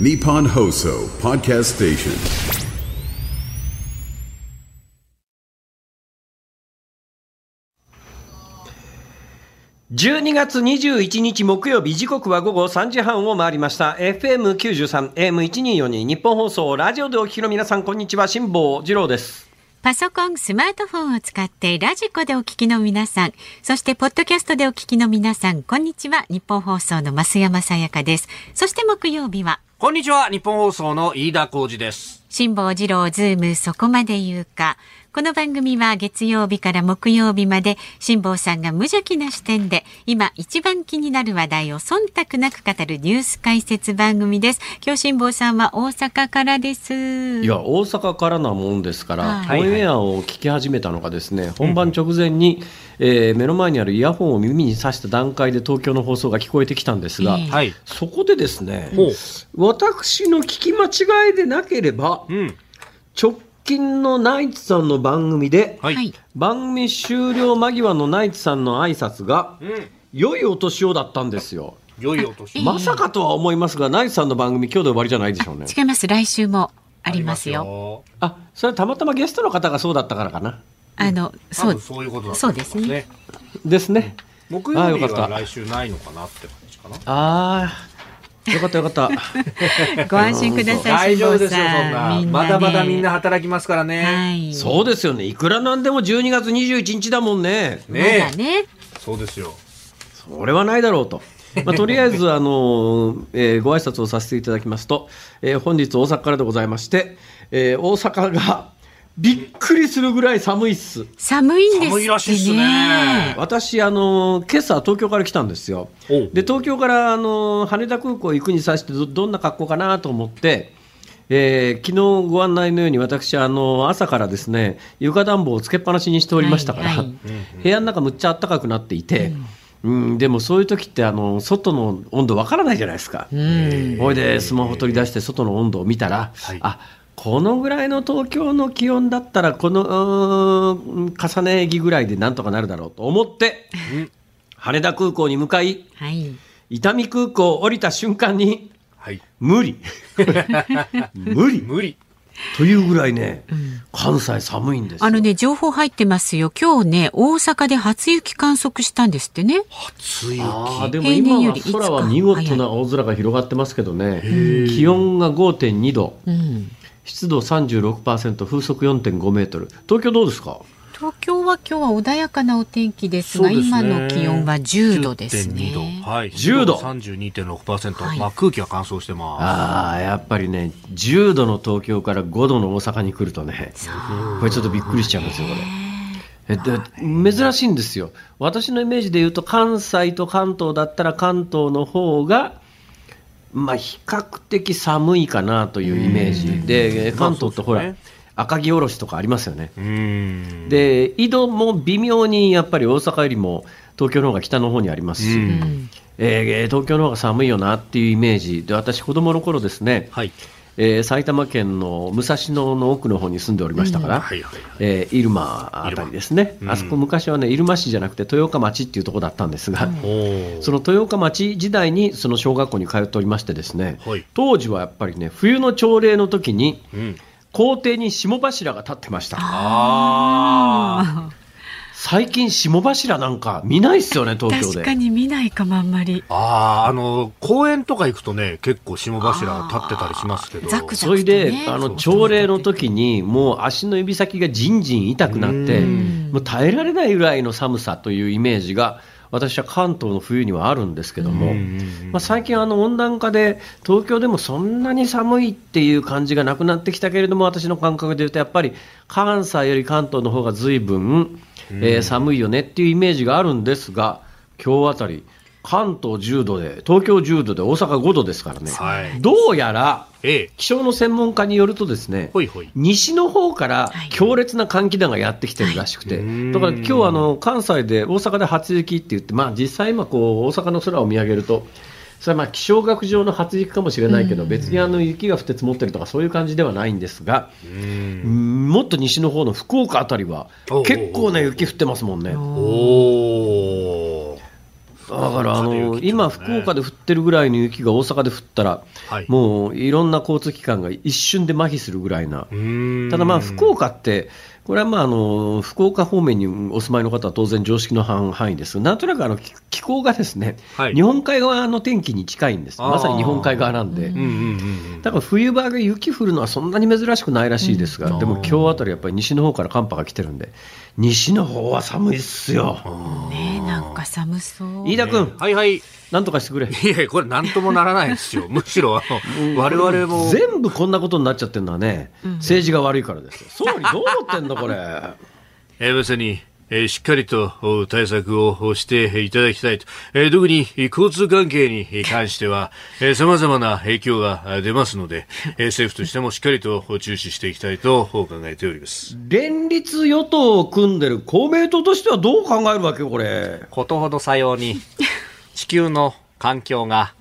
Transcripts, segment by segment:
Nippon Hoso Podcast Station. 12月21日木曜日時刻は午後3時半を回りました FM93 AM1242 日本放送ラジオでお聞きの皆さんこんにちは辛坊治郎ですパソコン、スマートフォンを使ってラジコでお聞きの皆さん、そしてポッドキャストでお聞きの皆さん、こんにちは。日本放送の増山さやかです。そして木曜日は、こんにちは、ニッポン放送の飯田浩司です。辛坊治郎ズームそこまで言うか。この番組は月曜日から木曜日まで辛坊さんが無邪気な視点で今一番気になる話題を忖度なく語るニュース解説番組です。今日辛坊さんは大阪からです。いや大阪からなもんですから、はいオンエアを聞き始めたのがですね本番直前に、えー目の前にあるイヤホンを耳に挿した段階で東京の放送が聞こえてきたんですが、ええはい。そこでですねほう。私の聞き間違いでなければうん。直近のナイツさんの番組で、はい。はい。番組終了間際のナイツさんの挨拶が、うん。良いお年をだったんですよ。良いお年。まさかとは思いますが、ナイツさんの番組今日で終わりじゃないでしょうね。違います。来週もありますよ。よ。あ、それはたまたまゲストの方がそうだったからかな。あの、そうそういうことだとそうですね。。ですね。木曜日は来週ないのかなって感じかな。ああ、よかったよかった。ご安心ください。大丈夫ですよ、そんな。まだまだみんな働きますからね。はい。そうですよね。いくらなんでも12月21日だもんね。まねだね。そうですよ。それはないだろうと。まあ、とりあえず、あのえーご挨拶をさせていただきますと、えー本日大阪からでございまして、えー大阪がびっくりするぐらい寒いっす。寒いんです寒いらしいっすね。私、あの今朝東京から来たんですよ。で東京からあの羽田空港行くに際してどどんな格好かなと思って、えー昨日ご案内のように私あの朝からですね床暖房をつけっぱなしにしておりましたから、はいはい部屋の中むっちゃ暖かくなっていて、うんでもそういう時ってあの外の温度わからないじゃないですか。ほいでスマホ取り出して外の温度を見たら、はいあこのぐらいの東京の気温だったらこの重ね着ぐらいでなんとかなるだろうと思って、羽田空港に向かいはい。伊丹空港降りた瞬間にはい。無理 無理無理。というぐらいね、関西寒いんですよあのね、情報入ってますよ。今日ね、大阪で初雪観測したんですってね。初雪。あーでも今は空は見事な青空が広がってますけどね気温が5.2度うん。湿度36%風速4.5メートル東京どうですか？東京は今日は穏やかなお天気ですが、すね今の気温は10度ですね。10.2度。はい。10度32.6%。はいまあ空気が乾燥してます。ああやっぱりね10度の東京から5度の大阪に来るとねこれちょっとびっくりしちゃうんですよこれ。えで珍しいんですよ私のイメージで言うと関西と関東だったら関東の方がまあ比較的寒いかなというイメージで関東ってほら、赤城おろしとかありますよね。で緯度も微妙にやっぱり大阪よりも東京の方が北の方にありますし、うんえー東京の方が寒いよなっていうイメージで私子供の頃ですね、はい。えー埼玉県の武蔵野の奥の方に住んでおりましたから、入間あたりですね、うん。あそこ昔はね入間市じゃなくて豊岡町っていうところだったんですが、おー。その豊岡町時代にその小学校に通っておりましてですね、はい。当時はやっぱりね冬の朝礼の時にうん。校庭に霜柱が立ってました。あ最近霜柱なんか見ないっすよね東京で確かに見ないかもあんまり。あ。ああ、あの、公園とか行くとね、結構霜柱立ってたりしますけど。ザクザそれで、ねあの朝礼の時にもう足の指先がじんじん痛くなってうんもう耐えられないぐらいの寒さというイメージが私は関東の冬にはあるんですけども、うんまあ、最近あの温暖化で東京でもそんなに寒いっていう感じがなくなってきたけれども私の感覚で言うとやっぱり関西より関東の方が随分、えー寒いよねっていうイメージがあるんですが今日あたり関東10度で東京10度で大阪5度ですからね、はい。どうやらええ。気象の専門家によるとですねほいほい。西の方からはい。強烈な寒気団がやってきてるらしくて、はい。だから今日あの関西で大阪で初雪って言って、まあ、実際今こう大阪の空を見上げるとそれはまあ気象学上の初雪かもしれないけど別にあの雪が降って積もってるとかそういう感じではないんですがもっと西の方の福岡あたりは結構ね雪降ってますもんね。だからあの今、福岡で降ってるぐらいの雪が大阪で降ったら、はい。もういろんな交通機関が一瞬で麻痺するぐらいな、ただまあ、福岡って、これはまああの福岡方面にお住まいの方は当然常識の範範囲ですが、なんとなくあの気気候がですね、はい日本海側の天気に近いんです、まさに日本海側なんで。だから冬場が雪降るのはそんなに珍しくないらしいですが、うんでも今日あたりやっぱり西の方から寒波が来てるんで、西の方は寒いっすよ。ねなんか寒そう。飯田君、はいはい。なんとかしてくれ。いやいやこれなんともならないですよ。むしろ、あの、我々も。全部こんなことになっちゃってるのはね、政治が悪いからですよ。総理どう思ってんの、これ？えーまさに、えーしっかりとお対策をしていただきたいと。えー特にえー交通関係に関しては、えー様々な影響があ出ますので、えー政府としてもしっかりと注視していきたいと考えております。連立与党を組んでる公明党としてはどう考えるわけ、これ。ことほどさように地球の環境が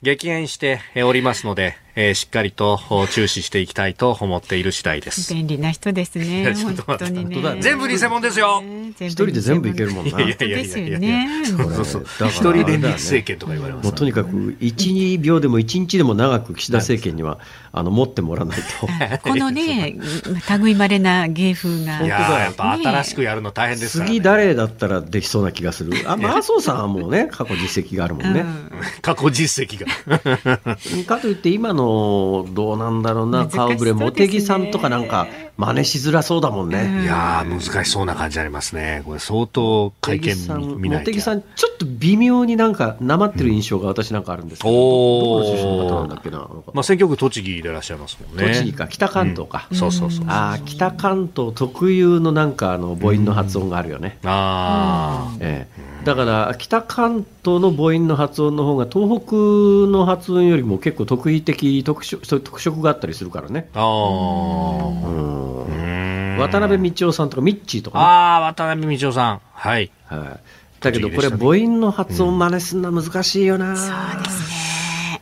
激減しておりますので、えーしっかりと注視していきたいと思っている次第です。便利な人ですね。本当にね。全部偽物ですよ一人で全部いけるもんな。本当ですよね。そうそうそう。だから一人連立政権とか言われますもうとにかく1、2秒でも1日でも長く岸田政権にはあの持ってもらわないと。このね、類まれな芸風が。いやーやっぱ新しくやるの大変ですから、ね。次誰だったらできそうな気がする。あ、麻生さんはもうね、過去実績があるもんね。過去実績が。かといって今のどうなんだろうな、顔ぶれ、茂木さんとかなんか真似しづらそうだもんね。いやー難しそうな感じありますね。これ相当会見見ないと。茂木さん、ちょっと微妙になんか、なまってる印象が私なんかあるんですけど、おーどこの出身の方なんだっけな、まあ選挙区栃木でいらっしゃいますもんね。栃木か、北関東か。そうそうそう。ああ、北関東特有のなんかあの母音の発音があるよね。あええ、だから北関東の母音の発音の方が東北の発音よりも結構特異的特色そういう特色があったりするからね。あ。あうんあ。うん渡辺道夫さんとかミッチーとかね。ああ、渡辺道夫さん。はい。はい、だけどこれ母音の発音真似すんのは難しいよな。そうですね。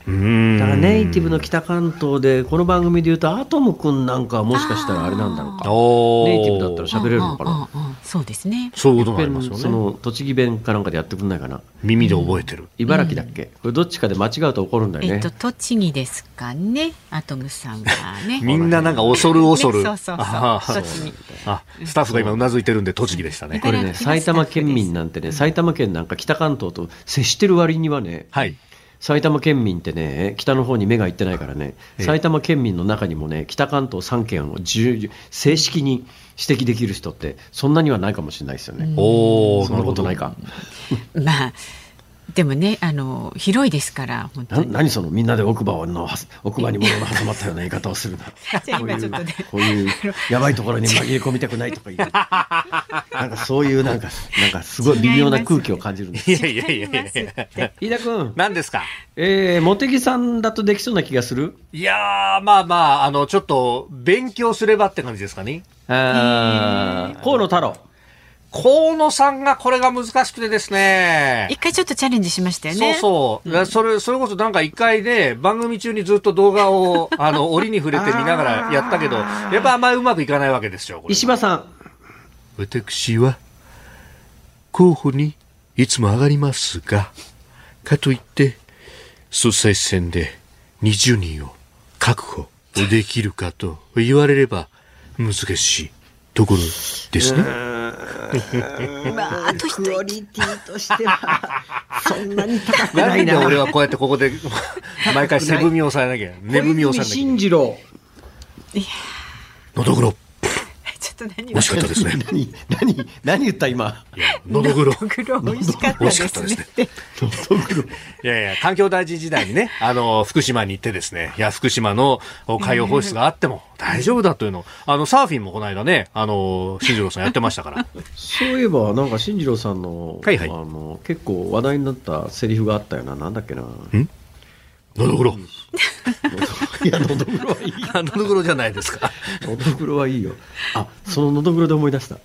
うんだからネイティブの北関東でこの番組で言うとアトム君なんかはもしかしたらあれなんだろうか。ネイティブだったら喋れるのかな。そうですね。そういうことになりますよね。その栃木弁かなんかでやってくんないかな。耳で覚えてる。茨城だっけ、これどっちかで間違うと怒るんだよね。えっと栃木ですかね。アトムさんはね。みんななんか恐る恐る。ねそうそうそう栃木あ、スタッフが今うなずいてるんで栃木でしたね。これね、埼玉県民なんてね、埼玉県なんか北関東と接してる割にはね、はい。埼玉県民ってね、北の方に目がいってないからね、ええ埼玉県民の中にもね、北関東3県を重正式に指摘できる人って、そんなにはないかもしれないですよね。おお、そんなことないか。まあでもねあの広いですから本当なに。何そのみんなで奥歯の奥歯に物が挟まったような言い方をするな。こういうこういうやばいところに紛れ込みたくないとか言う。なんかそういうなんかなんかすごい微妙な空気を感じるんです。いやいやいやいやいや。飯田君、何ですか？えー、茂木さんだとできそうな気がする？いやー、まあまあ、あの、ちょっと、勉強すればって感じですかね。あー河野太郎。河野さんがこれが難しくてですね。一回ちょっとチャレンジしましたよそうね。そう。だそれ、それこそなんか一回で、番組中にずっと動画を、あの、折に触れて見ながらやったけど、やっぱあんまりうまくいかないわけですよ。これ石破さん。私は、候補にいつも上がりますが、かといって、総裁選で20人を確保できるかと言われれば難しいところですね。まああと一クオリティとしては、そんなに高くななんいな。で俺はこうやってここで毎回背踏みをされなきゃ、寝踏みをされなきゃいけない。信じろ。のどぐろ、ちょっと何美味しかったですね。何、何、何言った今？のどぐろ。黒美味しかった美味しかですったですねね。いやいや、環境大臣時代にね、あの、福島に行ってですね、いや、福島の海洋放出があっても大丈夫だというのを、あの、サーフィンもこの間ね、あの、新次郎さんやってましたから。そういえば、なんか進次郎さんの、はいはいあの、結構話題になったセリフがあったよな。なんだっけな。のどぐろ。いや、のどぐろはいい。あのどぐろじゃないですか。のどぐろはいいよ。あ、そののどぐろで思い出した。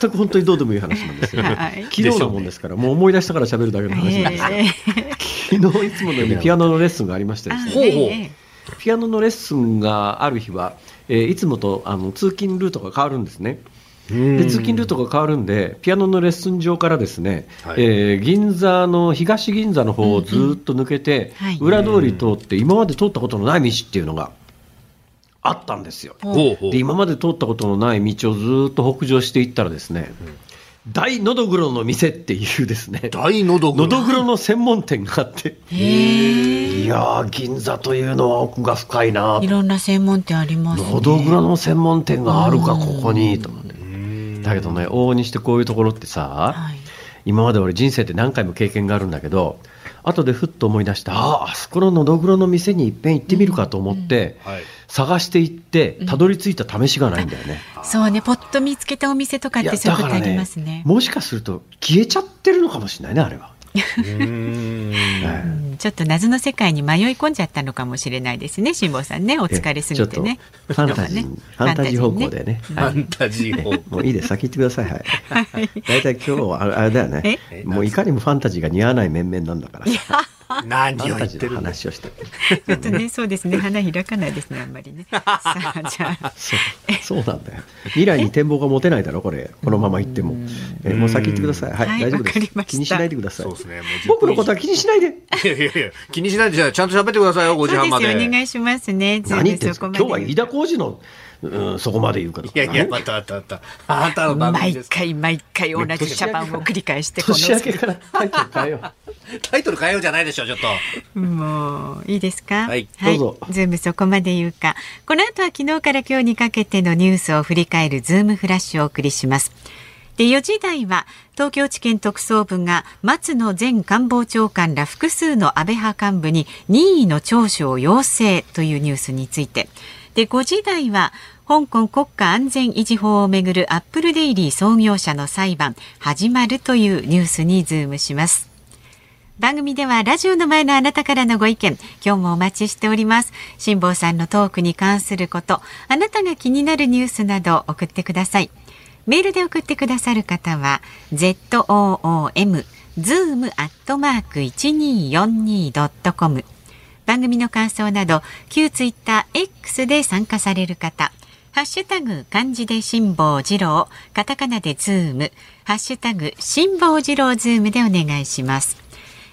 全く本当にどうでもいい話なんですよ。はい昨日のもんですから、もう思い出したから喋るだけの話なんです。え昨日いつものようにピアノのレッスンがありましてですね。ほうほうえピアノのレッスンがある日は、えーいつもとあの通勤ルートが変わるんですね。で通勤ルートが変わるんで、ピアノのレッスン場からですね、はい。えー銀座の東銀座の方をずっと抜けて、はい。裏通り通って、今まで通ったことのない道っていうのがあったんですよ。で今まで通ったことのない道をずっと北上していったらですね、大のどぐろの店っていうですね、大のどぐろ。のどぐろの専門店があって、いやー、銀座というのは奥が深いな、いろんな専門店ありますね。のどぐろの専門店があるか、ここにと。思。だけどね、往々にしてこういうところってさ、はい。今まで俺人生で何回も経験があるんだけど、後でふっと思い出して、ああ、あそこののどぐろの店にいっぺん行ってみるかと思って、はい探していって、たどり着いた試しがないんだよね。そうね、ポッと見つけたお店とかってそういうことありますね。もしかすると消えちゃってるのかもしれないね、あれは。うん。ちょっと謎の世界に迷い込んじゃったのかもしれないですね、辛坊さんね、お疲れすぎてね。ファンタジー、ね。ファンタジー方向でね。ファンタジー方向。もういいです、先行ってください。はい。大体今日はあれあれだよね。もういかにもファンタジーが似合わない面々なんだから。さ。何を言ってる話をして。ちょっとね、そうですね、花開かないですね、あんまりね。さあ、じゃあ。そうそうなんだよ。未来に展望が持てないだろ、これ。このまま行っても。えもう先行ってください。はい、はい大丈夫です。気にしないでくださいそう。ですねもう10僕のことは気にしないで。いやいやいや気にしないでじゃあちゃんと喋ってくださいよ5時半までそうですよ、お願いしますね。今日は飯田浩二の、うん、そこまで言うから。いやいやまたまたまたあなたの番組毎です回毎回同じ茶番を繰り返して、この年明けからタイトル変えよう。タイトル変えようじゃないでしょちょっともういいですか？はいどうぞズームそこまで言うか。この後は昨日から今日にかけてのニュースを振り返るズームフラッシュをお送りします。で4時台は東京地検特捜部が松野前官房長官ら複数の安倍派幹部に任意の聴取を要請というニュースについてで5時台は香港国家安全維持法をめぐるアップルデイリー創業者の裁判始まるというニュースにズームします。番組ではラジオの前のあなたからのご意見、今日もお待ちしております。辛坊さんのトークに関すること、あなたが気になるニュースなど送ってください。メールで送ってくださる方は、zoom、zoom アットマーク 1242.com。番組の感想など、旧ツイッター X で参加される方、ハッシュタグ漢字で辛坊治郎、カタカナでズーム、ハッシュタグ辛坊治郎ズームでお願いします。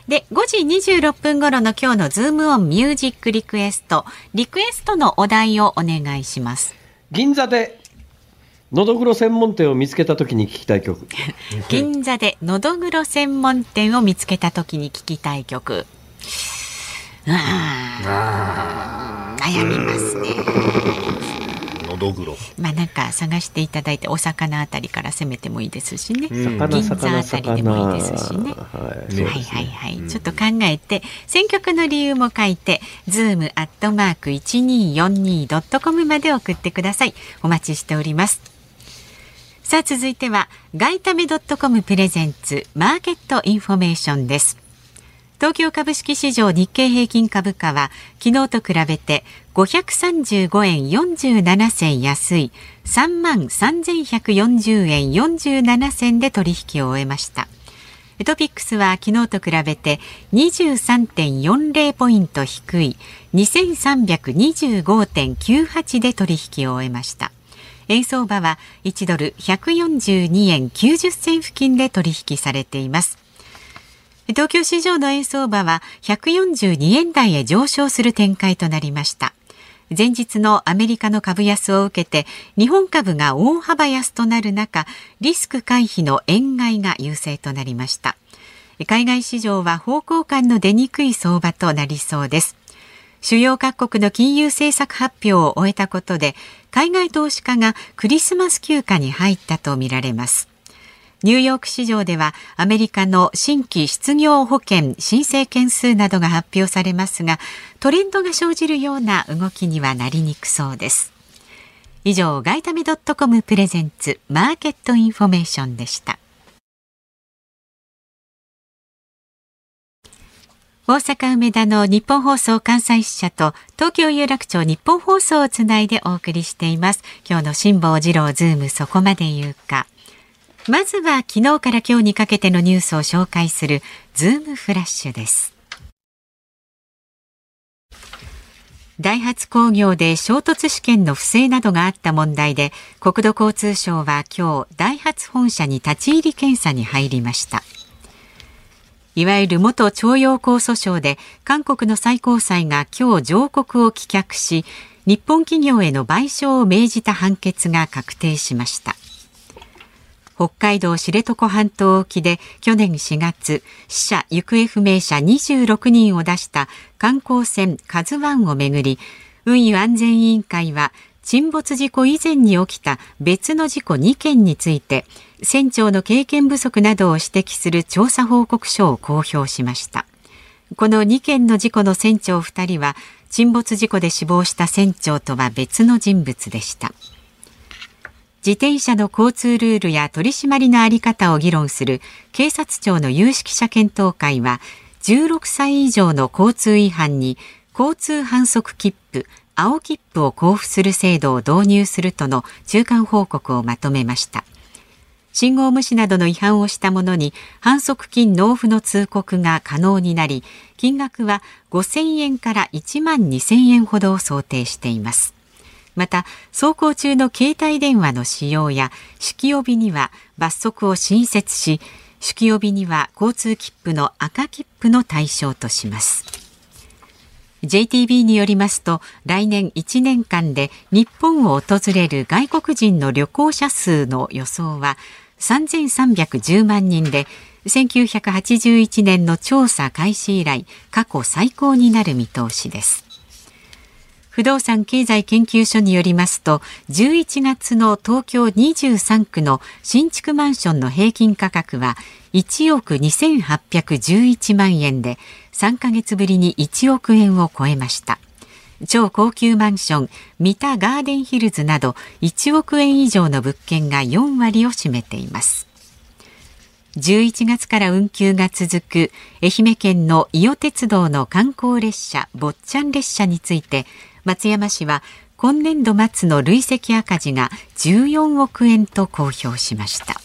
で、5時26分頃の今日のズームオンミュージックリクエスト、リクエストのお題をお願いします。銀座で、のどぐろ専門店を見つけた時に聞きたい曲。銀座でのどぐろ専門店を見つけた時に聞きたい曲。悩みますね。のどぐろまあなんか探していただいてお魚あたりから攻めてもいいですしね。魚、銀座魚、あたりでもいいですしね。はい、はい。はい。はい、ちょっと考えて選曲の理由も書い。て zoom アットマーク一二四二ドットコムまで送ってください。お待ちしておりますさあ続い。ては外為ドットコムプレゼンツマーケットインフォメーションです東京株式市場日経平均株価は昨日と比べて535円47銭安い。3万3140円47銭で取引を終えました。トピックスは昨日と比べて23.40ポイント低い。2325.98で取引を終えました。円相場は1ドル142円90銭付近で取引されています。東京市場の円相場は142円台へ上昇する展開となりました。前日のアメリカの株安を受けて日本株が大幅安となる中リスク回避の円買いが優勢となりました。海外市場は方向感の出にくい相場となりそうです。主要各国の金融政策発表を終えたことで海外投資家がクリスマス休暇に入ったとみられます。ニューヨーク市場ではアメリカの新規失業保険申請件数などが発表されますがトレンドが生じるような動きにはなりにくそうです。以上外為ドットコムプレゼンツマーケットインフォメーションでした。大阪梅田のニッポン放送関西支社と東京有楽町ニッポン放送をつないでお送りしています。今日の辛坊治郎ズームそこまで言うか。まずは昨日から今日にかけてのニュースを紹介するズームフラッシュです。ダイハツ工業で衝突試験の不正などがあった問題で国土交通省は今日ダイハツ本社に立ち入り検査に入りました。いわゆる元徴用工訴訟で韓国の最高裁が今日上告を棄却し日本企業への賠償を命じた判決が確定しました。北海道知床半島沖で去年4月死者行方不明者26人を出した観光船カズワンをめぐり運輸安全委員会は沈没事故以前に起きた別の事故2件について船長の経験不足などを指摘する調査報告書を公表しました。この2件の事故の船長2人は沈没事故で死亡した船長とは別の人物でした。自転車の交通ルールや取り締まりのあり方を議論する警察庁の有識者検討会は16歳以上の交通違反に交通反則切符青切符を交付する制度を導入するとの中間報告をまとめました。信号無視などの違反をした者に反則金納付の通告が可能になり金額は5000円から1万2000円ほどを想定しています。また走行中の携帯電話の使用や酒気帯びには罰則を新設し酒気帯びには交通切符の赤切符の対象とします。JTB によりますと来年1年間で日本を訪れる外国人の旅行者数の予想は3310万人で1981年の調査開始以来過去最高になる見通しです。不動産経済研究所によりますと11月の東京23区の新築マンションの平均価格は1億2811万円で3ヶ月ぶりに1億円を超えました。超高級マンション三田ガーデンヒルズなど1億円以上の物件が4割を占めています。11月から運休が続く愛媛県の伊予鉄道の観光列車坊ちゃん列車について松山市は今年度末の累積赤字が14億円と公表しました。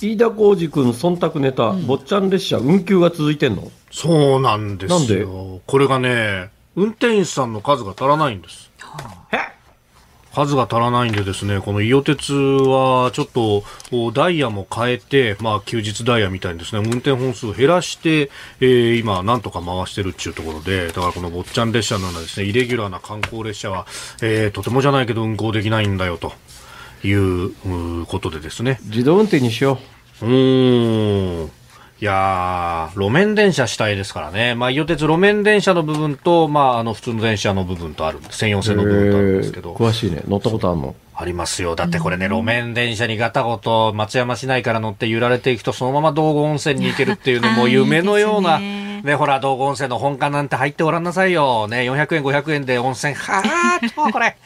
飯田浩司君忖度ネタ、坊ちゃん列車運休が続いてんの？そうなんですよ。なんで？これがね、運転手さんの数が足らないんです。数が足らないんでですね、この伊予鉄はちょっとおダイヤも変えて、まあ休日ダイヤみたいにですね、運転本数を減らして、えー今なんとか回してるっていうところで、だからこの坊ちゃん列車のようなですね、イレギュラーな観光列車は、えーとてもじゃないけど運行できないんだよということでですね、自動運転にしようーん。いやー、路面電車主体ですからね。まあ、伊予鉄路面電車の部分と、まあ、あの、普通の電車の部分とある。専用う線の部分とあるんですけど。詳しいね乗ったことあるの？ありますよ。だってこれね、路面電車にガタゴト松山市内から乗って揺られていくと、そのまま道後温泉に行けるっていうね、あーもう夢のような、ね、ほら、道後温泉の本館なんて入ってごらんなさいよ。ね、400円、500円で温泉、はーっと、これ、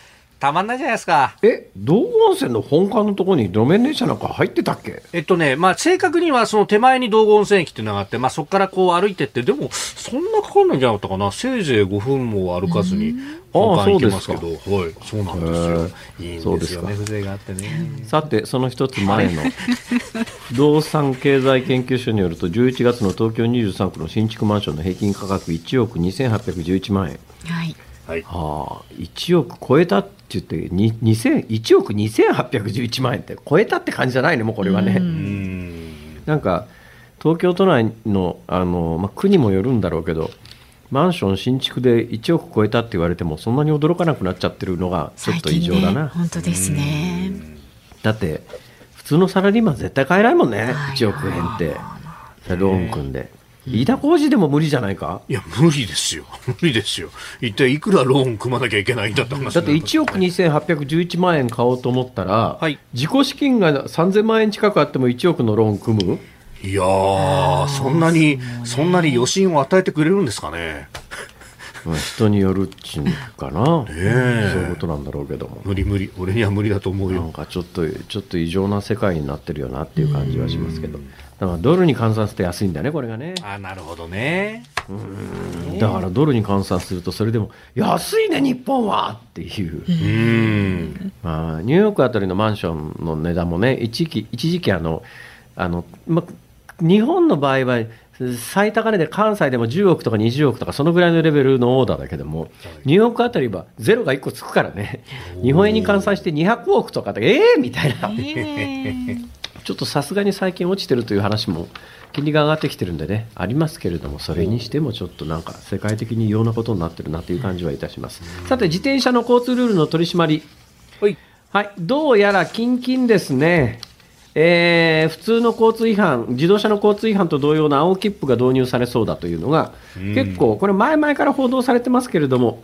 たまんないじゃないですか。え道後温泉の本館のところに路面電車なんか入ってたっけ？えっとね、まあ、正確にはその手前に道後温泉駅っていうのがあって、まあ、そこからこう歩いてって、でも、そんなかかんないんじゃなかったかな。せいぜい5分も歩かずに、本館行けますけど、はい、そうなんですよ。い。いんそうですか。ですよね、風情があってね。さてその一つ前の 不動産経済研究所によると11月の東京23区の新築マンションの平均価格1億2811万円。はいはい。はあ1億超えたって言ってに2000 1億2811万円って超えたって感じじゃないねもうこれはね、うん。なんか東京都内のあの、まあ、区にもよるんだろうけどマンション新築で1億超えたって言われてもそんなに驚かなくなっちゃってるのがちょっと異常だな、ね、本当ですね。だって普通のサラリーマン絶対買えないもんねはい。1億円って。ローン組んで飯田浩司でも無理じゃないか？いや、無理ですよ。無理ですよ。一体いくらローン組まなきゃいけないんだって話だって1億2811万円買おうと思ったら、はい自己資金が3000万円近くあっても1億のローン組む？いやー、そんなに、そんなに余震を与えてくれるんですかね。まあ人によるっちゅうかな、えそういうことなんだろうけども無理無理。俺には無理だと思うなんよ。かちょっとちょっと異常な世界になってるよなっていう感じはしますけどだからドルに換算すると安いんだねこれがね。あ、なるほどね。だからドルに換算するとそれでも安いね日本はっていう、うん。まあ、ニューヨークあたりのマンションの値段もね一時期一時期あのあの、ま、日本の場合は最高値で関西でも10億とか20億とかそのぐらいのレベルのオーダーだけども、ニューヨークあたりはゼロが1個つくからね、日本円に換算して200億とかで、ええー、みたいな、ちょっとさすがに最近落ちてるという話も、金利が上がってきてるんでね、ありますけれども、それにしてもちょっとなんか世界的に異様なことになってるなという感じはいたします。さて、自転車の交通ルールの取り締まり。はい。はい、どうやら近々ですね、えー普通の交通違反、自動車の交通違反と同様の青切符が導入されそうだというのが、結構、これ、前々から報道されてますけれども、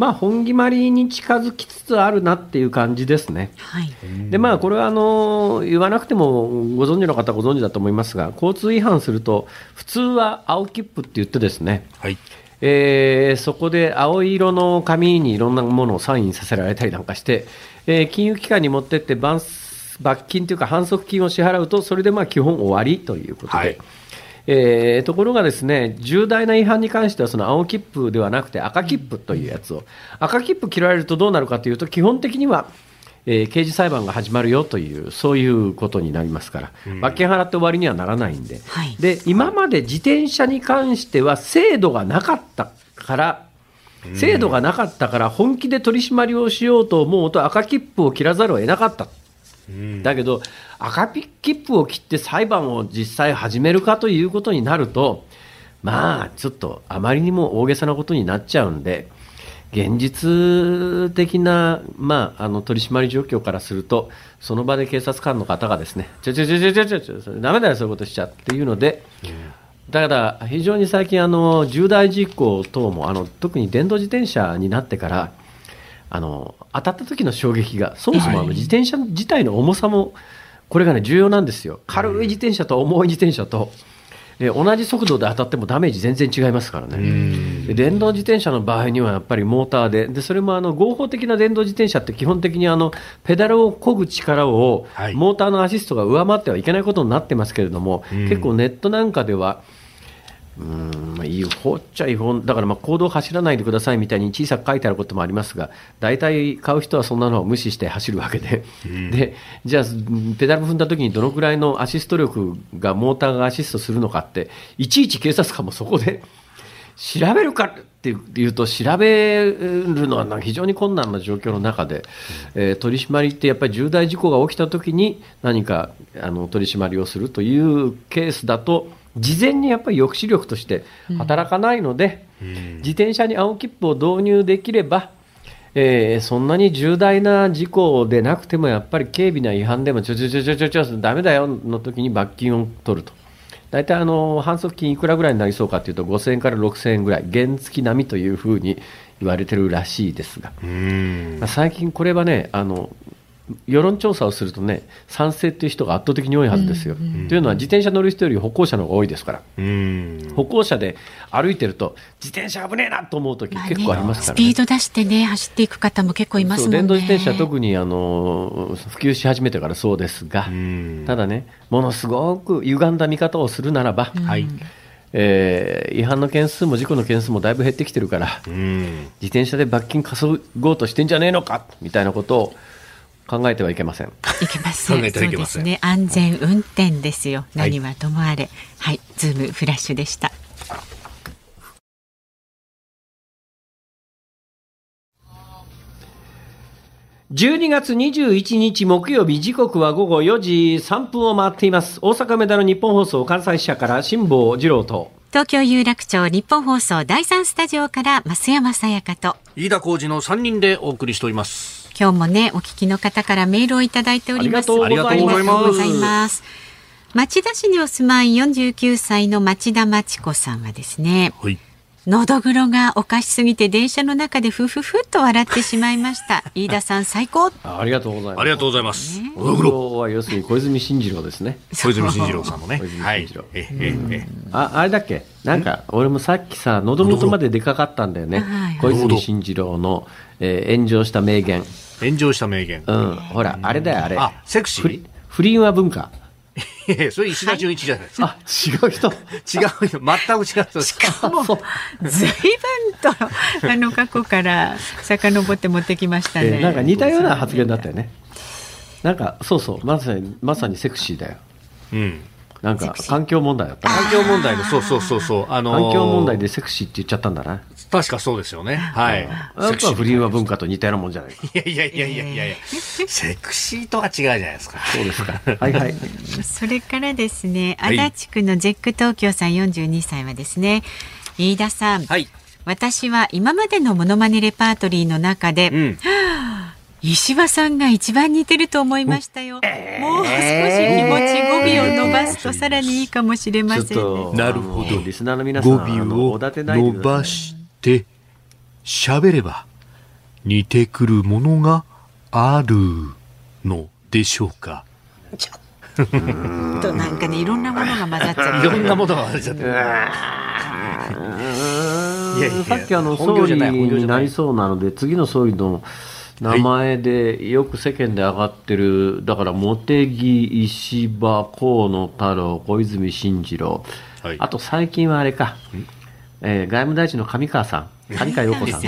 まあ、本決まりに近づきつつあるなっていう感じですね。はい。でまあ、これはあの言わなくてもご存知の方はご存知だと思いますが、交通違反すると、普通は青切符って言ってですね、はい。えーそこで青色の紙にいろんなものをサインさせられたりなんかして、えー金融機関に持ってって罰罰金というか反則金を支払うと、それでまあ基本終わりということで。はいえーところがですね、重大な違反に関しては、その青切符ではなくて赤切符というやつを、赤切符切られるとどうなるかというと、基本的には、えー刑事裁判が始まるよという、そういうことになりますから、罰金払って終わりにはならないんで、はい。で今まで自転車に関しては制度がなかったから、制度がなかったから、本気で取り締まりをしようと思うと、赤切符を切らざるを得なかった。だけど、赤切符を切って裁判を実際始めるかということになると、まあ、ちょっとあまりにも大げさなことになっちゃうんで、現実的な、まあ、あの取締り状況からすると、その場で警察官の方がですね、ちょちょちょちょちょちょちょ、それダメだよ、そういうことしちゃっていうので、だから非常に最近あの、重大事故等もあの特に電動自転車になってからあの当たった時の衝撃がそもそもあの自転車自体の重さもこれが、ね、重要なんですよ、軽い自転車と重い自転車と。え同じ速度で当たってもダメージ全然違いますからね、で電動自転車の場合にはやっぱりモーターで、でそれもあの合法的な電動自転車って基本的にあのペダルを漕ぐ力をはい。モーターのアシストが上回ってはいけないことになってますけれども、結構ネットなんかでは、うーんまあ違法っちゃ違法だからまあ公道走らないでくださいみたいに小さく書いてあることもありますが大体買う人はそんなのを無視して走るわけで,、でじゃあうんペダル踏んだ時にどのくらいのアシスト力がモーターがアシストするのかっていちいち警察官もそこで 調べるかっていうと調べるのはなんか非常に困難な状況の中で、えー取り締まりってやっぱり重大事故が起きた時に何かあの取り締まりをするというケースだと事前にやっぱり抑止力として働かないので、自転車に青切符を導入できれば、えーそんなに重大な事故でなくてもやっぱり軽微な違反でもちょちょちょちょちょちょダメだよの時に罰金を取ると。大体あの反則金いくらぐらいになりそうかというと5000円から6000円ぐらい原付並みというふうに言われてるらしいですが、まあ最近これはねあの世論調査をするとね賛成という人が圧倒的に多いはずですよ。というのは自転車乗る人より歩行者の方が多いですからうん。歩行者で歩いてると自転車危ねえなと思う時まあね結構ありますから、スピード出してね、走っていく方も結構いますもんね。電動自転車特にあの普及し始めてからそうですが、んただねものすごく歪んだ見方をするならば、はい。えー違反の件数も事故の件数もだいぶ減ってきてるから、うん。自転車で罰金稼ごうとしてんじゃねえのかみたいなことを考えてはいけません。いけません。考えてはいけませんそうですね。安全運転ですよ。何はともあれ。はい、ズームフラッシュでした。12月21日木曜日時刻は午後4時3分を回っています大阪メダル日本放送関西支社から辛坊治郎と東京有楽町日本放送第三スタジオから増山さやかと。飯田浩二の3人でお送りしております。今日もね、お聞きの方からメールをいただいております。ありがとうございます。町田市にお住まい49歳の町田真知子さんはですね、はい。のどぐろがおかしすぎて電車の中でふふふっと笑ってしまいました。飯田さん最高。あありがとうございます。ありがとうございます。おどぐろ。は要するに小泉進次郎ですね。小泉進次郎さんのね。小泉。はい。進次郎。ええええああれだっけ？なんか俺もさっきさ喉元まで出かかったんだよね。はい小泉進次郎の、えー炎上した名言。炎上した名言。うん。ほらあれだよあれ。あ、セクシー？不倫は文化いやいやそれ石田純一じゃないですか。あ違う人違うよ。全く違う人です。ずいぶんとあの過去から遡って持ってきましたね。えーなんか似たような発言だったよね。なんか、そうそう、まさに、まさにセクシーだよ。うん。なんか環境問題だったな環境問題の、そうそうそうそう、あのー環境問題でセクシーって言っちゃったんだな。確かそうですよね。はい。やっぱ不倫は文化と似たようなもんじゃないか。いやいやいやいやいやいや、セクシーとは違うじゃないですか。そうですか。はいはい。それからですね、はい足立区のゼック東京さん42歳はですね、飯田さん、はい。私は今までのモノマネレパートリーの中で、うん。石破さんが一番似てると思いましたよ。もう少し気持ち語尾を伸ばすとさらにいいかもしれませんなるほど。リスナーの皆さん、語尾を伸ばして喋れば似てくるものがあるのでしょうか。となんかねいろんなものが混ざっちゃって。いろんなものがあるじゃん。いやいやさっきあの本総理業じゃない本業じゃない。になりそうなので、次の総理の名前でよく世間で上がってる、だから茂木、石破、河野太郎、小泉進次郎、はい。あと最近はあれか、えー外務大臣の上川さん、上川陽子さん。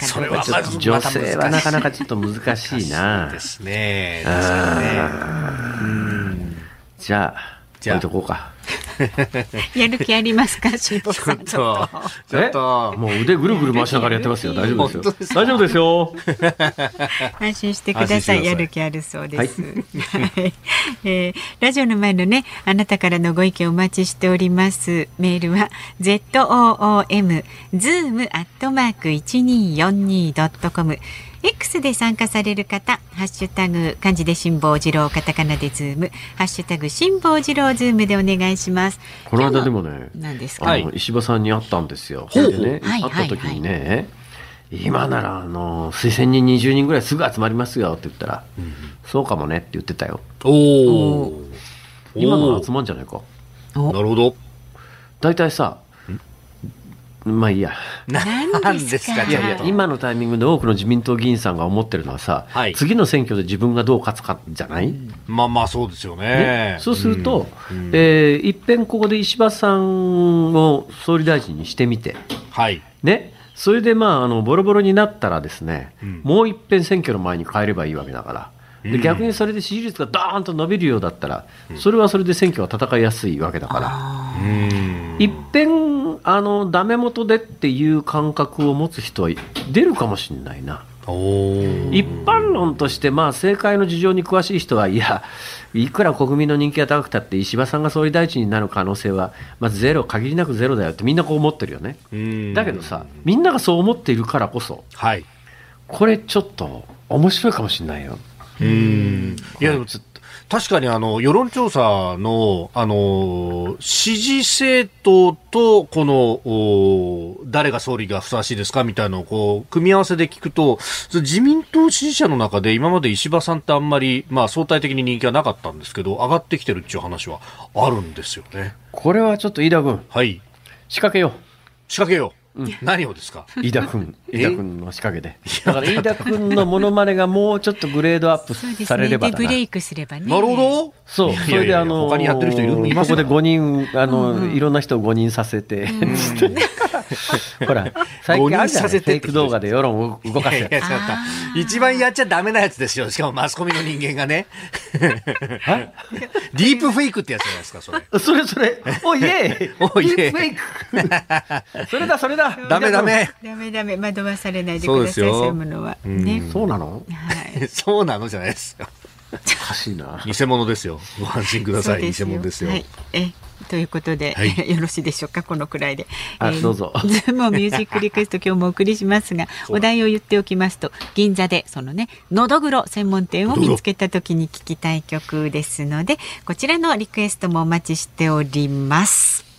それはちょっと女性はなかなかちょっと難しいな。で。すね。確かにね。じゃあ、じゃあ。置いとこうか。やる気ありますか？ちょっと、ちょっと。え、もう腕ぐるぐる回しながらやってますよ。大丈夫ですよ。大丈夫ですよ。安心してください。安心してください。やる気あるそうです、はい。えーラジオの前のねあなたからのご意見お待ちしております。メールは zoom zoom アットマーク 1242.com X で参加される方、ハッシュタグ漢字で辛坊治郎、カタカナでズーム、ハッシュタグ辛坊治郎ズームでお願いします。この間でもね、何ですか？あはいの石破さんに会ったんですよ。ほうでね、はい会った時にね、今ならあの推薦人20人ぐらいすぐ集まりますよって言ったら、そうかもねって言ってたよ。おお。今なら集まんじゃないか。なるほど。大体さ、まあいいや。何ですか？なんですか？いやいや、今のタイミングで多くの自民党議員さんが思ってるのはさ、はい。次の選挙で自分がどう勝つかじゃない、まあまあそうですよね。ね。そうすると、えーいっぺんここで石破さんを総理大臣にしてみて、はい。ね、それでまああのボロボロになったらですね、ん。もういっぺん選挙の前に変えればいいわけだから。で逆にそれで支持率がドーンと伸びるようだったら、それはそれで選挙は戦いやすいわけだから、うん。いっぺんあのダメ元でっていう感覚を持つ人は出るかもしれないな。一般論として、まあ、政界の事情に詳しい人は、いや、いくら国民の人気が高くたって、石破さんが総理大臣になる可能性は、まあ、ゼロ、限りなくゼロだよって、みんなこう思ってるよね。うんだけどさ、みんながそう思っているからこそ、はい。これちょっと面白いかもしれないよ。うん。いや、でも確かにあの、世論調査の、あの、支持政党と、この、お誰が総理がふさわしいですかみたいなのを、こう、組み合わせで聞くと、自民党支持者の中で今まで石破さんってあんまり、まあ相対的に人気はなかったんですけど、上がってきてるっていう話はあるんですよね。これはちょっと飯田君、はい。仕掛けよ仕掛けよう。何をですか？う。飯田君、え？飯田君の仕掛けで。だから飯田君のモノマネがもうちょっとグレードアップされね。ればだなでブレ。イクすればね。なるほど。そう、いやいやそれであの他にやってる人いるいここで5人、あの、いろんな人を5人させて、つって ほら、最近あるじゃない五人させてフェイク動画で世論を動かすやいやいや、ちょっと、一番やっちゃダメなやつですよ。しかもマスコミの人間がね。ディープフェイクってやつじゃないですか、それ。つ。それそれ、おいえ おいえディープフェイクそれだ、それだ。ダメダメ。ダメダメ惑わされないでください。そうですよそういうものは。ね。そうなの？はい。そうなのじゃないですよ。おかしいな。偽物ですよ。ご安心ください。偽物ですよ。はい。えということで、はい よろしいでしょうかこのくらいで。あどうぞズームオンミュージックリクエスト今日もお送りしますが、お題を言っておきますと、銀座でそのね、のどぐろ専門店を見つけた時に聞きたい曲ですので、こちらのリクエストもお待ちしております。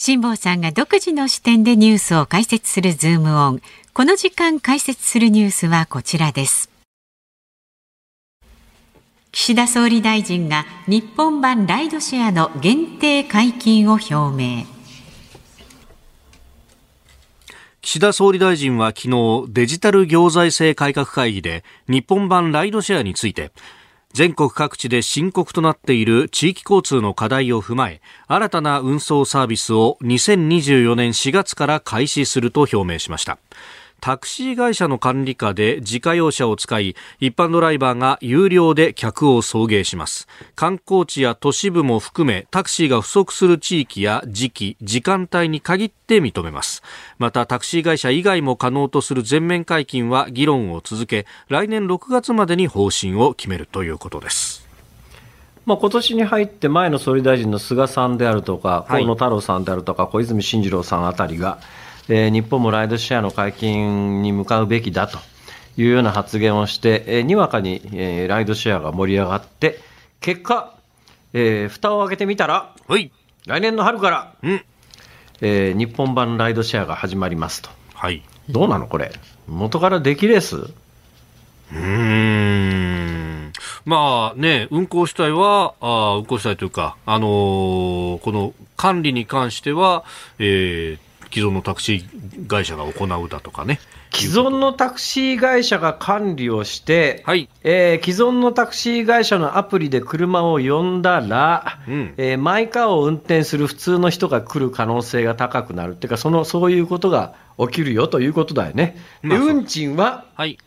辛坊さんが独自の視点でニュースを解説するズームオン。この時間解説するニュースはこちらです。岸田総理大臣が日本版ライドシェアの限定解禁を表明。岸田総理大臣は昨日デジタル行財政改革会議で日本版ライドシェアについて全国各地で深刻となっている地域交通の課題を踏まえ新たな運送サービスを2024年4月から開始すると表明しました。タクシー会社の管理下で自家用車を使い一般ドライバーが有料で客を送迎します。観光地や都市部も含めタクシーが不足する地域や時期時間帯に限って認めます。またタクシー会社以外も可能とする全面解禁は議論を続け来年6月までに方針を決めるということです。まあ、今年に入って前の総理大臣の菅さんであるとか、河野太郎さんであるとか、小泉進次郎さんあたりが、えー日本もライドシェアの解禁に向かうべきだというような発言をして、えーにわかに、えーライドシェアが盛り上がって、結果、えー蓋を開けてみたら、はい。来年の春から、うん。えー日本版ライドシェアが始まりますと。はい。どうなのこれ？元から出来レース？うーん。まあね、運行主体は、あー運行主体というか、あのーこの管理に関しては、えー既存のタクシー会社が行うだとかね。既存のタクシー会社が管理をして、はいえー既存のタクシー会社のアプリで車を呼んだら、うんえーマイカーを運転する普通の人が来る可能性が高くなるっていうか、そのそういうことが起きるよということだよね。で運賃ははい。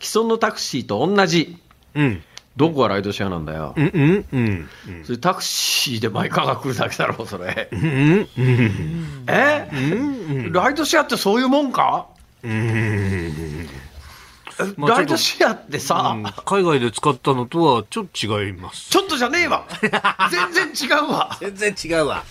既存のタクシーと同じ。うん。どこがライドシェアなんだよ。うん、うん、うん。それタクシーでマイカーが来るだけだろ、それ。うん、うん、え？うん。ライドシェアってそういうもんか？うん。まあライドシェアってさ、海外で使ったのとはちょっと違います。ちょっとじゃねえわ 全然違うわ全然違うわ。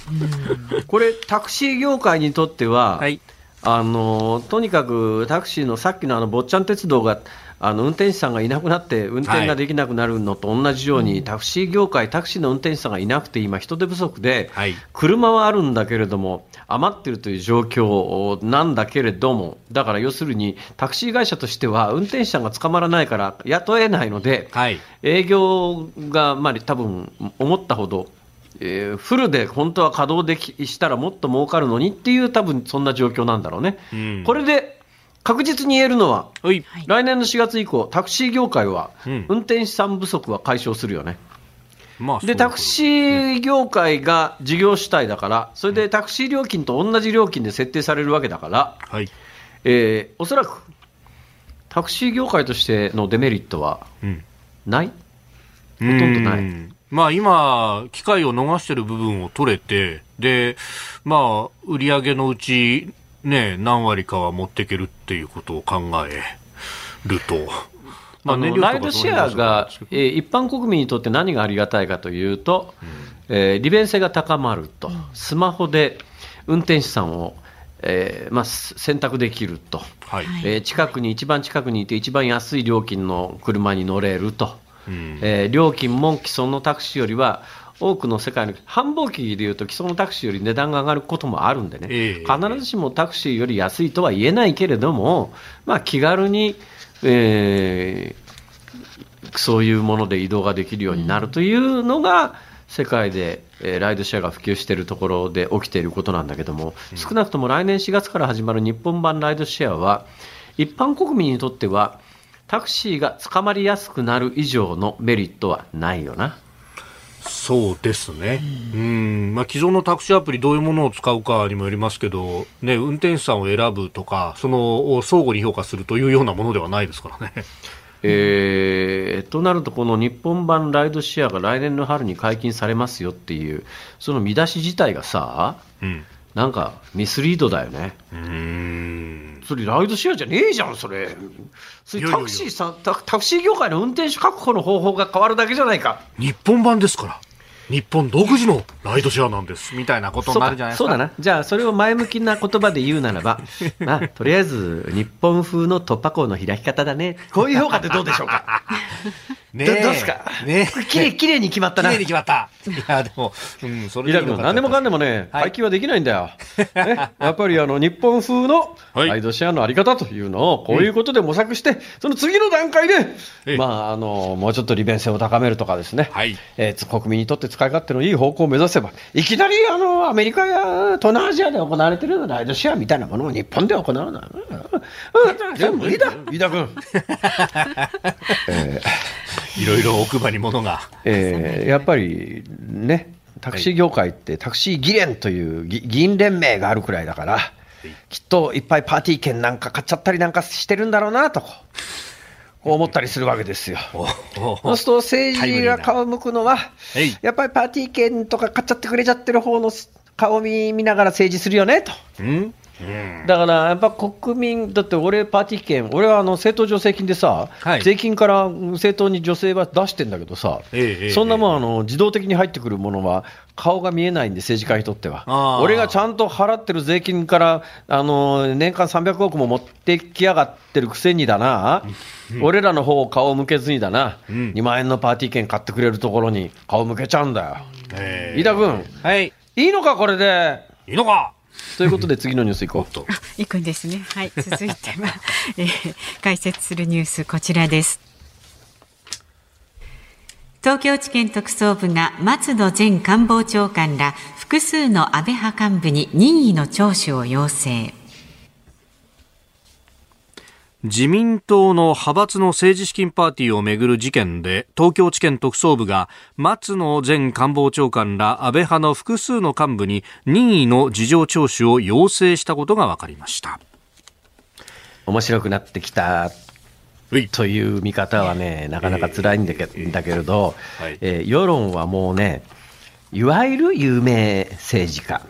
これ、タクシー業界にとっては、はい。あのとにかくタクシーのさっきのあの坊ちゃん鉄道が、あの運転手さんがいなくなって、運転ができなくなるのと同じように、タクシー業界、タクシーの運転手さんがいなくて、今、人手不足で、はい車はあるんだけれども、余ってるという状況なんだけれども、だから要するに、タクシー会社としては、運転手さんが捕まらないから雇えないので、はい。営業が、まあ、多分思ったほど、えーフルで本当は稼働できしたらもっと儲かるのにっていう、多分そんな状況なんだろうね。うんこれで確実に言えるのは、はい。来年の4月以降、タクシー業界は、うん運転手さん不足は解消するよね。まあ、で、タクシー業界が事業主体だから、それでタクシー料金と同じ料金で設定されるわけだから、ー。はい。えーおそらくタクシー業界としてのデメリットはうん。ない？ほとんどないまあ今、機会を逃してる部分を取れて、で、まあ、売り上げのうち、ね、何割かは持っていけるっていうことを考えると。あのライドシェアが、ええー一般国民にとって何がありがたいかというと、えー利便性が高まると、スマホで運転手さんを、えーまあ、す選択できると、はい。えー近くに、一番近くにいて、一番安い料金の車に乗れると、うん。えー料金も既存のタクシーよりは、多くの世界の繁忙期でいうと、既存のタクシーより値段が上がることもあるんでね、ええ。必ずしもタクシーより安いとは言えないけれども、まあ、気軽に、えーそういうもので移動ができるようになるというのが、世界で、えーライドシェアが普及しているところで起きていることなんだけども、少なくとも来年4月から始まる日本版ライドシェアは、一般国民にとっては、タクシーが捕まりやすくなる以上のメリットはないよな。そうですね。うん。まあ既存のタクシーアプリどういうものを使うかにもよりますけど、ね、運転手さんを選ぶとか、その、を相互に評価するというようなものではないですからね。えーとなると、この日本版ライドシェアが来年の春に解禁されますよっていう、その見出し自体がさ、うん。なんかミスリードだよね。うーん。それ、ライドシェアじゃねえじゃん、それ。タクシーさんタ、タクシー業界の運転手確保の方法が変わるだけじゃないか。日本版ですから。日本独自のライドシェアなんです。みたいなことになるじゃないですか。そうだな。じゃあ、それを前向きな言葉で言うならば、まあ、とりあえず、日本風の突破口の開き方だね。こういう評価ってどうでしょうか？ねどどうですか？ねきれい、きれいに決まったな。綺麗に決まった。いや、でも、うん、それイラ君、何でもかんでもね、はい。解禁はできないんだよ。ね、やっぱりあの日本風のはい。ライドシェアのあり方というのを、こういうことで模索して、その次の段階で、ええ。まあ、あのもうちょっと利便性を高めるとかですね、はい。えーつ国民にとって使い勝手のいい方向を目指せば、いきなりあのアメリカや東南アジアで行われているようなライドシェアみたいなものを日本で行うの。は、うん。うん。無理だ、飯田君。いろいろ奥歯に物が。えーやっぱりね、タクシー業界ってタクシー議連という議議員連盟があるくらいだから、きっといっぱいパーティー券なんか買っちゃったりなんかしてるんだろうなとこう思ったりするわけですよ。そうすると政治が顔を向くのははい、やっぱりパーティー券とか買っちゃってくれちゃってる方の顔を見見ながら政治するよねと。うんだからやっぱ国民、だって俺、パーティー券、俺はあの政党助成金でさ、はい。税金から政党に女性は出してんだけどさ、ええええそんなもんあの自動的に入ってくるものは、顔が見えないんで、政治家にとっては。俺がちゃんと払ってる税金からあの年間300億も持ってきやがってるくせにだな、俺らの方を顔向けずにだな、ん。2万円のパーティー券買ってくれるところに顔向けちゃうんだよ。え飯田君、はい。いいのか、これで。いいのかということで、次のニュースいこう。行くんですね。はい、続いては、えー解説するニュースこちらです。東京地検特捜部が松野前官房長官ら複数の安倍派幹部に任意の聴取を要請。自民党の派閥の政治資金パーティーをめぐる事件で東京地検特捜部が松野前官房長官ら安倍派の複数の幹部に任意の事情聴取を要請したことが分かりました。面白くなってきたはい。という見方はね、なかなか辛いんだけ,、だけれど、はい。えー世論はもうね、いわゆる有名政治家、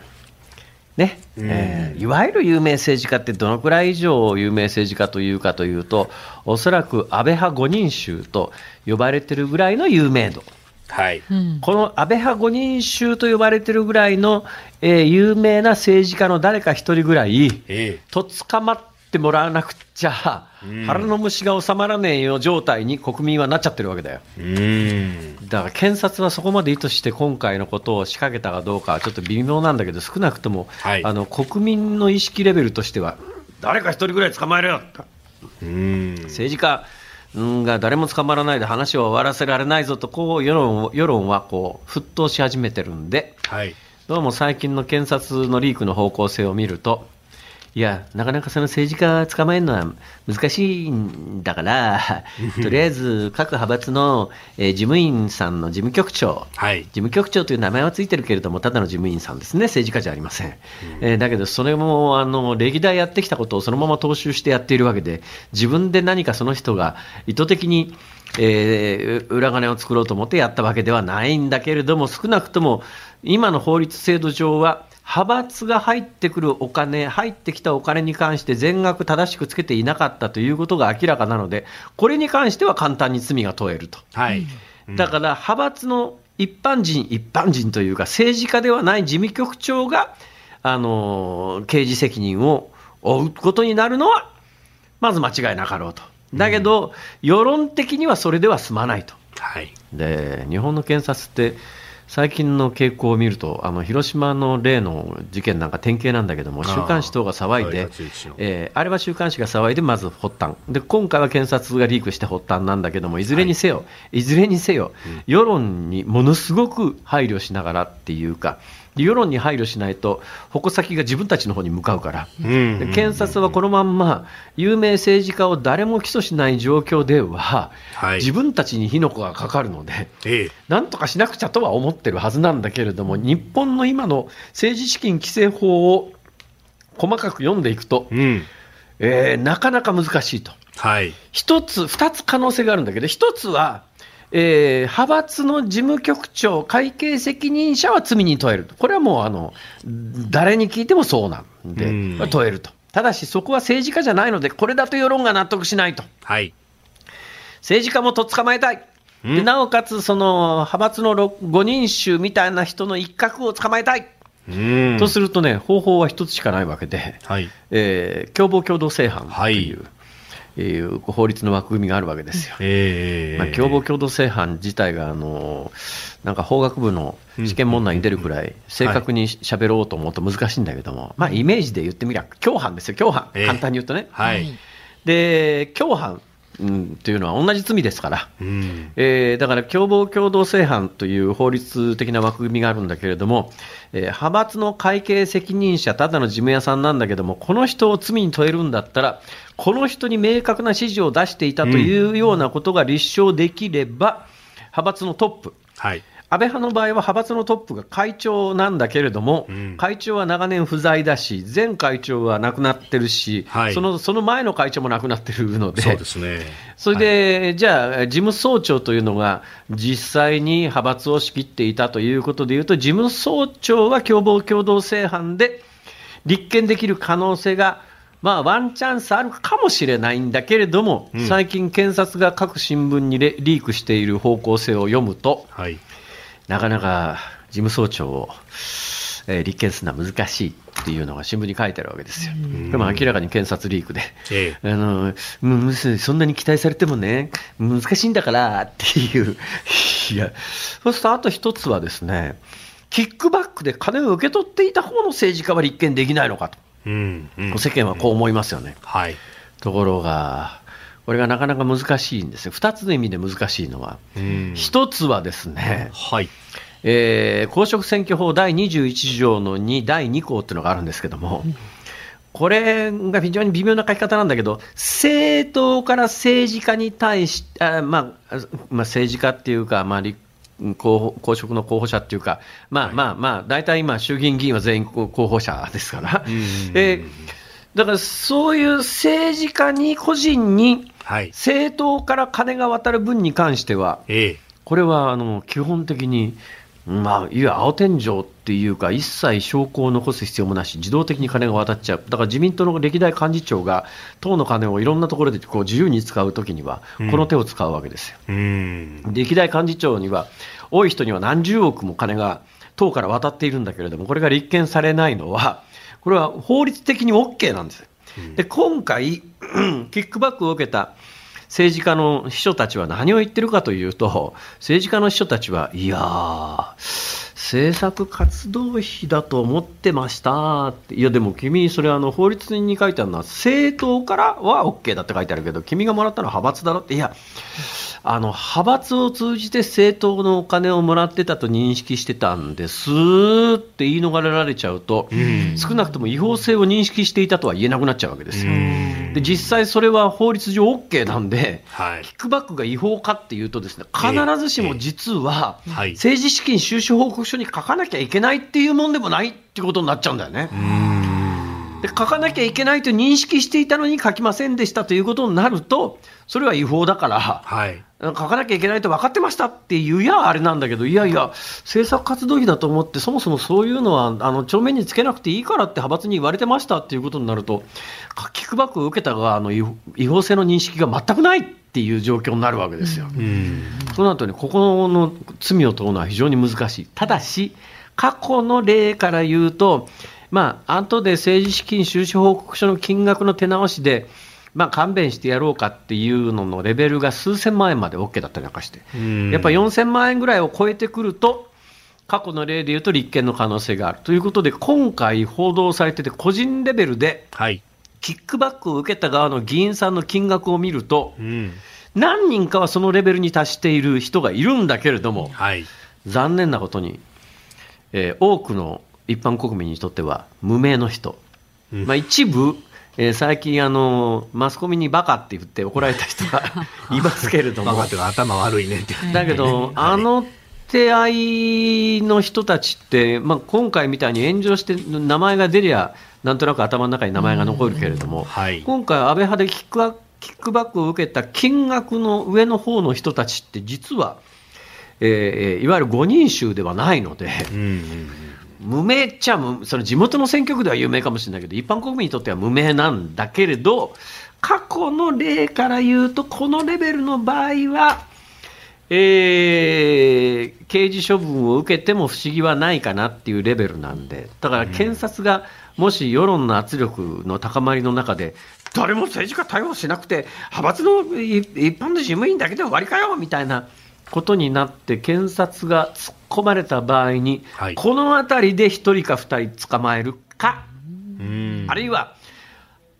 ね。えーいわゆる有名政治家ってどのくらい以上有名政治家というかというと、おそらく安倍派五人衆と呼ばれてるぐらいの有名度。はい。この安倍派五人衆と呼ばれてるぐらいの、えー有名な政治家の誰か一人ぐらい、えと捕まってもらわなくちゃ、腹の虫が収まらねえよ状態に国民はなっちゃってるわけだよ。えうん。だから検察はそこまで意図して今回のことを仕掛けたかどうかはちょっと微妙なんだけど、少なくとも、はい。あの国民の意識レベルとしては、誰か一人ぐらい捕まえろよ、うん。政治家うんが誰も捕まらないで話を終わらせられないぞと、こう世論を世論はこう沸騰し始めてるんで、はい。どうも最近の検察のリークの方向性を見ると、いや、なかなかその政治家捕まえるのは難しいんだから、とりあえず各派閥の、えー事務員さんの事務局長、はい事務局長という名前はついてるけれども、ただの事務員さんですね、政治家じゃありません。えーだけど、それもあの歴代やってきたことをそのまま踏襲してやっているわけで、自分で何かその人が意図的に、えー裏金を作ろうと思ってやったわけではないんだけれども、少なくとも今の法律制度上は、派閥が入ってくるお金、入ってきたお金に関して全額正しくつけていなかったということが明らかなので、これに関しては簡単に罪が問えると。はいだから派閥の一般人、一般人というか、政治家ではない事務局長が、あの刑事責任を負うことになるのは、まず間違いなかろうと。だけど、世論的にはそれでは済まないと。はいで日本の検察って最近の傾向を見るとあの広島の例の事件なんか典型なんだけども週刊誌等が騒いはいで勝一の、えーあれは週刊誌が騒いでまず発端。で今回は検察がリークして発端なんだけどもいずれにせよ、い、ずれにせよ、世論にものすごく配慮しながらっていうか世論に配慮しないと矛先が自分たちの方に向かうから、検察はこのまんま有名政治家を誰も起訴しない状況では、はい。自分たちに火の粉がかかるので、ええ。なんとかしなくちゃとは思ってるはずなんだけれども、日本の今の政治資金規正法を細かく読んでいくと、うん。えーなかなか難しいと。はい。一つ、二つ可能性があるんだけど、一つは、えー派閥の事務局長、会計責任者は罪に問えると、これはもうあの誰に聞いてもそうなんで、うん。問えると、ただしそこは政治家じゃないので、これだと世論が納得しないと、はい。政治家もとっ捕まえたい、でなおかつその派閥の5人衆みたいな人の一角を捕まえたい、うん。とするとね、方法は一つしかないわけで、はい。えー共謀共同正犯という、はいえー法律の枠組みがあるわけですよ。ええまあ、共謀共同正犯自体があのなんか法学部の試験問題に出るくらい正確に喋ろうと思うと難しいんだけども、まあ、イメージで言ってみりゃ共犯ですよ。共犯、ええ簡単に言うとね、はい。で共犯、うん、というのは同じ罪ですから、うん。えーだから共謀共同正犯という法律的な枠組みがあるんだけれども、えー派閥の会計責任者、ただの事務屋さんなんだけども、この人を罪に問えるんだったら、この人に明確な指示を出していたというようなことが立証できれば、派閥のトップ、はい安倍派の場合は派閥のトップが会長なんだけれども、ん。会長は長年不在だし、前会長は亡くなってるし、はい。そのその前の会長も亡くなってるので、そうですね。それで、じゃあ、事務総長というのが、実際に派閥を仕切っていたということでいうと、事務総長は共謀共同正犯で立件できる可能性が、まあ、ワンチャンスあるかもしれないんだけれども、最近、検察が各新聞にレリークしている方向性を読むと、はい。なかなか事務総長を、えー立件するのは難しいっていうのが新聞に書いてあるわけですよ。でも明らかに検察リークで。えあのそんなに期待されてもね、難しいんだからっていう、いや、そうするとあと一つはですね、キックバックで金を受け取っていた方の政治家は立件できないのかと、うん。うん。世間はこう思いますよね。はい。ところが、これがなかなか難しいんですよ、2つの意味で難しいのは、うん。一つはですね、はい。えー公職選挙法第21条の2、第2項っていうのがあるんですけども、これが非常に微妙な書き方なんだけど、政党から政治家に対し、あまあ、あまあ、政治家っていうか、まあ、立候補公職の候補者っていうか、まあまあまあ、大体今、衆議院議員は全員候補者ですから、ん。えーだからそういう政治家に個人にはい。政党から金が渡る分に関しては、ええ。これはあの基本的に、まあ、いわゆる青天井っていうか、一切証拠を残す必要もなし、自動的に金が渡っちゃう、だから自民党の歴代幹事長が、党の金をいろんなところでこう自由に使うときには、この手を使うわけですよ。うん。歴代幹事長には、多い人には何十億も金が党から渡っているんだけれども、これが立件されないのは、これは法律的に OK なんです。よ。で今回、キックバックを受けた政治家の秘書たちは何を言ってるかというと、政治家の秘書たちは、いやー、政策活動費だと思ってましたって、いや、でも君、それあの法律に書いてあるのは、政党からは OK だって書いてあるけど、君がもらったのは派閥だろって、いや、あの派閥を通じて政党のお金をもらってたと認識してたんですって言い逃れられちゃうと、少なくとも違法性を認識していたとは言えなくなっちゃうわけです。よ。で実際それは法律上 OK なんで、はい。キックバックが違法かっていうとですね、必ずしも実は、はい。政治資金収支報告書に書かなきゃいけないっていうもんでもないってことになっちゃうんだよね。で書かなきゃいけないと認識していたのに書きませんでしたということになると、それは違法だから、はい。書かなきゃいけないと分かってましたっていうやあれなんだけど、いやいや、政策活動費だと思って、そもそもそういうのはあの帳面につけなくていいからって派閥に言われてましたっていうことになると、キックバックを受けた側の違法違法性の認識が全くないっていう状況になるわけですよ。うん。そうなるとね、ここの罪を問うのは非常に難しい。ただし、過去の例から言うと、まあ、後で政治資金収支報告書の金額の手直しで、まあ、勘弁してやろうかっていうののレベルが数千万円まで OK だったりなんかして、うんやっぱ4000万円ぐらいを超えてくると、過去の例で言うと立件の可能性があるということで、今回報道されてて、個人レベルではい。キックバックを受けた側の議員さんの金額を見ると、うん。何人かはそのレベルに達している人がいるんだけれども、はい。残念なことに、えー多くの一般国民にとっては無名の人、うん。まあ、一部、えー最近あの、マスコミにバカって言って怒られた人が いますけれども。バカって頭悪いねって。だけど、あの手合いの人たちって、まあ、今回みたいに炎上して名前が出りゃ、なんとなく頭の中に名前が残るけれども、はい。今回、安倍派でキックバキックバックを受けた金額の上の方の人たちって、実は、えーいわゆる5人衆ではないので、うんうん無名っちゃ無、その地元の選挙区では有名かもしれないけど、一般国民にとっては無名なんだけれど、過去の例から言うと、このレベルの場合は、えー刑事処分を受けても不思議はないかなっていうレベルなんで、だから検察がもし世論の圧力の高まりの中で、誰も政治家逮捕しなくて、派閥のい一般の事務員だけで終わりかよみたいなことになって、検察が突っ込まれた場合に、はいこのあたりで1人か2人捕まえるか、うん。あるいは、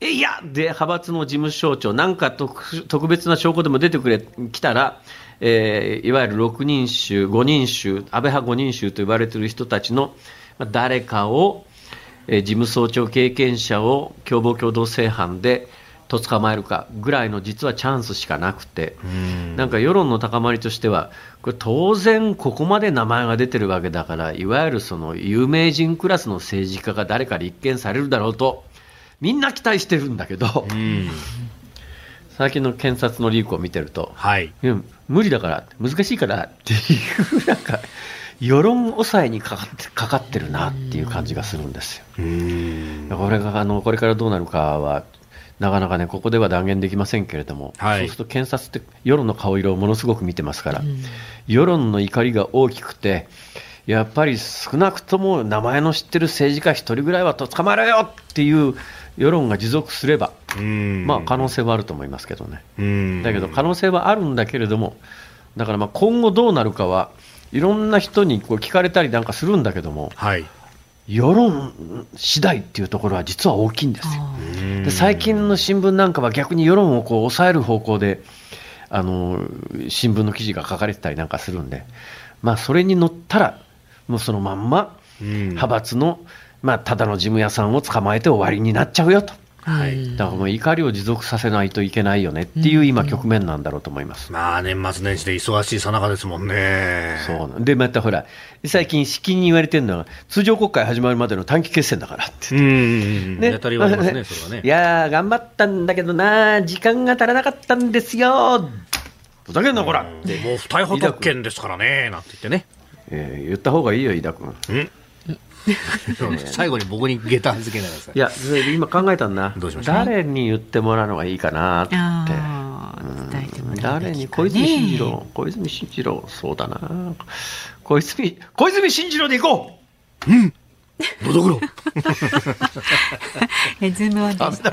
えいやで派閥の事務総長、なんか特特別な証拠でも出てくれきたら、えーいわゆる6人衆、5人衆、安倍派5人衆と言われている人たちのまあ誰かを、えー事務総長経験者を共謀共同正犯でと捕まえるかぐらいの実はチャンスしかなくて、なんか世論の高まりとしては、これ当然、ここまで名前が出てるわけだから、いわゆるその有名人クラスの政治家が誰か立件されるだろうと、みんな期待してるんだけど、最近の検察のリークを見てると、はい。いや無理だから、難しいからっていう、なんか、世論抑えにかかってかかってるなっていう感じがするんですよ。これがあのこれからどうなるかは、なかなかね、ここでは断言できませんけれども、はいそうすると検察って世論の顔色をものすごく見てますから、世論の怒りが大きくて、やっぱり少なくとも名前の知ってる政治家一人ぐらいはと捕まえろよっていう世論が持続すれば、うんまあ可能性はあると思いますけどね。うんだけど可能性はあるんだけれども、だからまあ今後どうなるかは、いろんな人にこう聞かれたりなんかするんだけども、はい。世論次第っていうところは実は大きいんですよ。で最近の新聞なんかは逆に世論をこう抑える方向で、あの新聞の記事が書かれてたりなんかするんで、まあ、それに乗ったら、もうそのまんま派閥の、まあ、ただの事務屋さんを捕まえて終わりになっちゃうよと。はい。だからもう怒りを持続させないといけないよねっていう今、局面なんだろうと思います。まあ、年末年始で忙しいさなかですもんね。そうなんで、またほら、最近、しきに言われてるのは、通常国会始まるまでの短期決戦だからって。うん。ねやたら言われますね、それはね。いやー、頑張ったんだけどな、時間が足らなかったんですよ、ふざけんな、こらもう不逮捕特権ですからね、なんて言ってね。えー言った方がいいよ、飯田君。最後に僕に下駄預けないでくださいい。や、今考えたんだどうしました？誰に言ってもらうのがいいかなって。伝えてもらうべきかね誰に小泉進次郎、小泉進次郎、そうだな、小泉、小泉進次郎で行こうのどぐろ。えズームオンでした。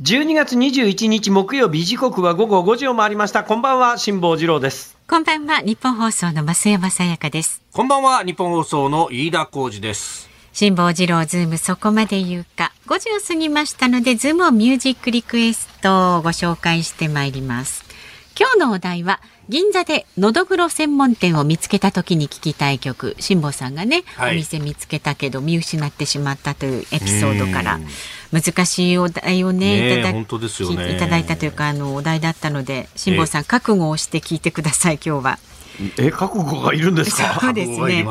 12月21日木曜日時刻は午後5時を回りました。こんばんは辛坊治郎です。こんばんはニッポン放送の増山さやかです。こんばんは、ニッポン放送の飯田浩二です。辛坊治郎ズームそこまで言うか。5時を過ぎましたのでズームオンミュージックリクエストをご紹介してまいります。今日のお題は銀座でのどぐろ専門店を見つけた時に聞きたい曲辛坊さんがね、はい。お店見つけたけど見失ってしまったというエピソードから難しいお題をねねえいただねきいただいたというかあのお題だったので辛坊さん覚悟をして聞いてください今日は。え覚悟がいるんですか？そうですね。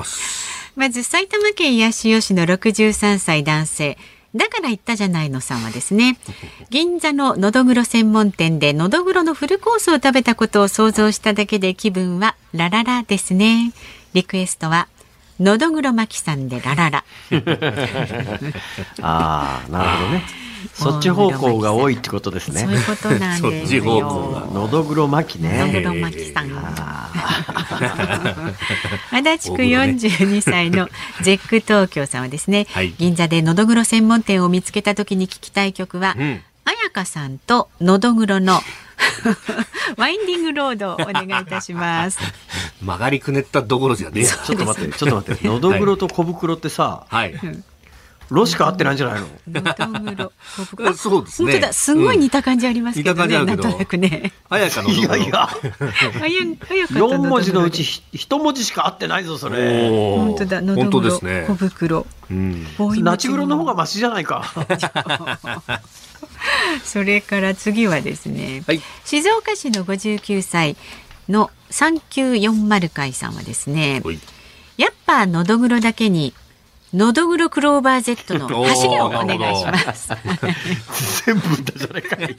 まず埼玉県八潮市の63歳男性だから言ったじゃないのさんはですね 銀座ののどぐろ専門店でのどぐろのフルコースを食べたことを想像しただけで気分はラララですね。リクエストはのどぐろ巻きさんでラララ。ああなるほどねそっち方向が多いってことですね。そういうことなんですよ。そっち方向が。のどぐろ巻きのどね。ぐろ巻きさん。足立区42歳のゼック東京さんはですね、はい。銀座でのどぐろ専門店を見つけた時に聞きたい曲は、ん。彩香さんとのどぐろのワインディングロードをお願いいたします。曲がりくねったどころじゃねえ。よちょっと待ってちょっと待って。のどぐろと小袋ってさ、はい。ロしか合ってないんじゃないの？のどぐろ、小 袋そうですね。本当だ、すごい似た感じありますけどね、うん似た感じあるけど。なんとなくね。綾香の。いやいや。あゆ彩香と4文字のうちひ1文字しか合ってないぞそれ。本当だ、のどぐろ、ね。小。袋。うん。ボーイナチグロの方がマシじゃないか。それから次はですね、はい。静岡市の59歳の3940回さんはですねやっぱのどぐろだけにのどぐろクローバー Z の 走りをお願いします。全部ダジャレかい。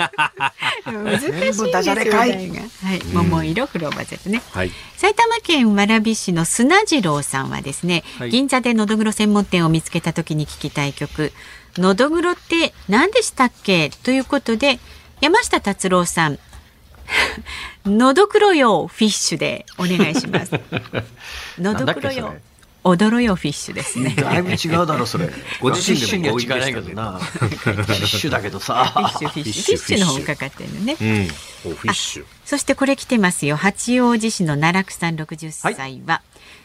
難しいんですよ。ダジャレかいはい、桃色クローバー Z ね。はい。埼玉県蕨市の砂次郎さんはですね、はい銀座でのどぐろ専門店を見つけた時に聞きたい曲「のどぐろって何でしたっけ?」ということで山下達郎さん「のどぐろよフィッシュ」でお願いします。のどぐろよなんだっけそれ踊ろよフィッシュですね。だいぶ違うだろそれ。ご自身でもフィッシュには違いないけどな。フィッシュだけどさ。フィッシュフィッシュフィッシュの方かかってるのね。うん。おフィッシュ。そしてこれ来てますよ。八王子市の奈落さん60歳は、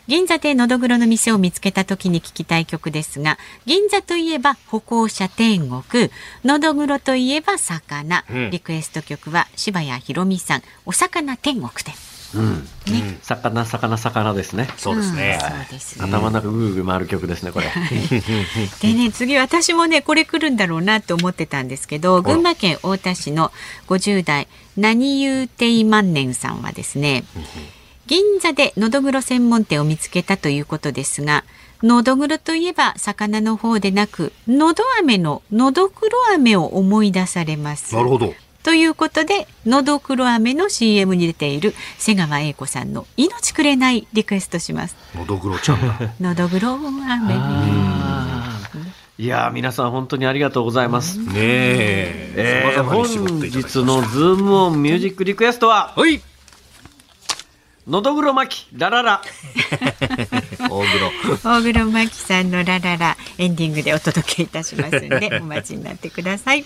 銀座でのどぐろの店を見つけた時に聞きたい曲ですが、銀座といえば歩行者天国、のどぐろといえば魚、うんリクエスト曲は柴谷ひろみさん、お魚天国で。うん。魚魚魚ですね。そうですね。うんそうです。頭の中ぐるぐる回る曲ですねこれ。でね次私もねこれ来るんだろうなと思ってたんですけど群馬県太田市の50代何言うてい万年さんはですね銀座でのどぐろ専門店を見つけたということですがのどぐろといえば魚の方でなくのど飴ののどくろ飴を思い出されます。なるほど。ということでのどくろ飴の CM に出ている瀬川栄子さんの命くれないリクエストします。のどぐろちゃんだ。のどぐろ飴いやー皆さん本当にありがとうございます。ねえ。えー、本日のズームオンミュージックリクエストははい。のどぐろ巻きラララ。大黒。大黒摩季さんのラララエンディングでお届けいたしますんでお待ちになってください。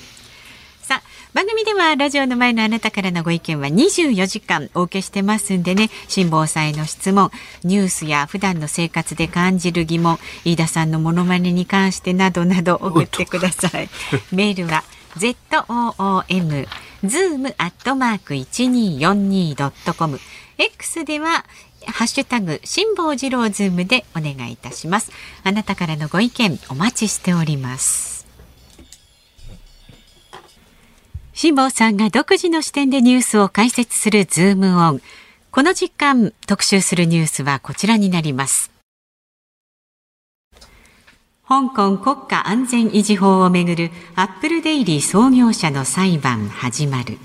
番組ではラジオの前のあなたからのご意見は24時間お受けしてますんでね辛坊さんへの質問ニュースや普段の生活で感じる疑問飯田さんのモノマネに関してなどなど送ってください。メールは zoom zoom アットマーク一二四二ドットコム X ではハッシュタグ辛坊治郎ズームでお願いいたします。あなたからのご意見お待ちしております。辛坊さんが独自の視点でニュースを解説するズームオン。この時間特集するニュースはこちらになります。香港国家安全維持法をめぐるアップルデイリー創業者の裁判始まる。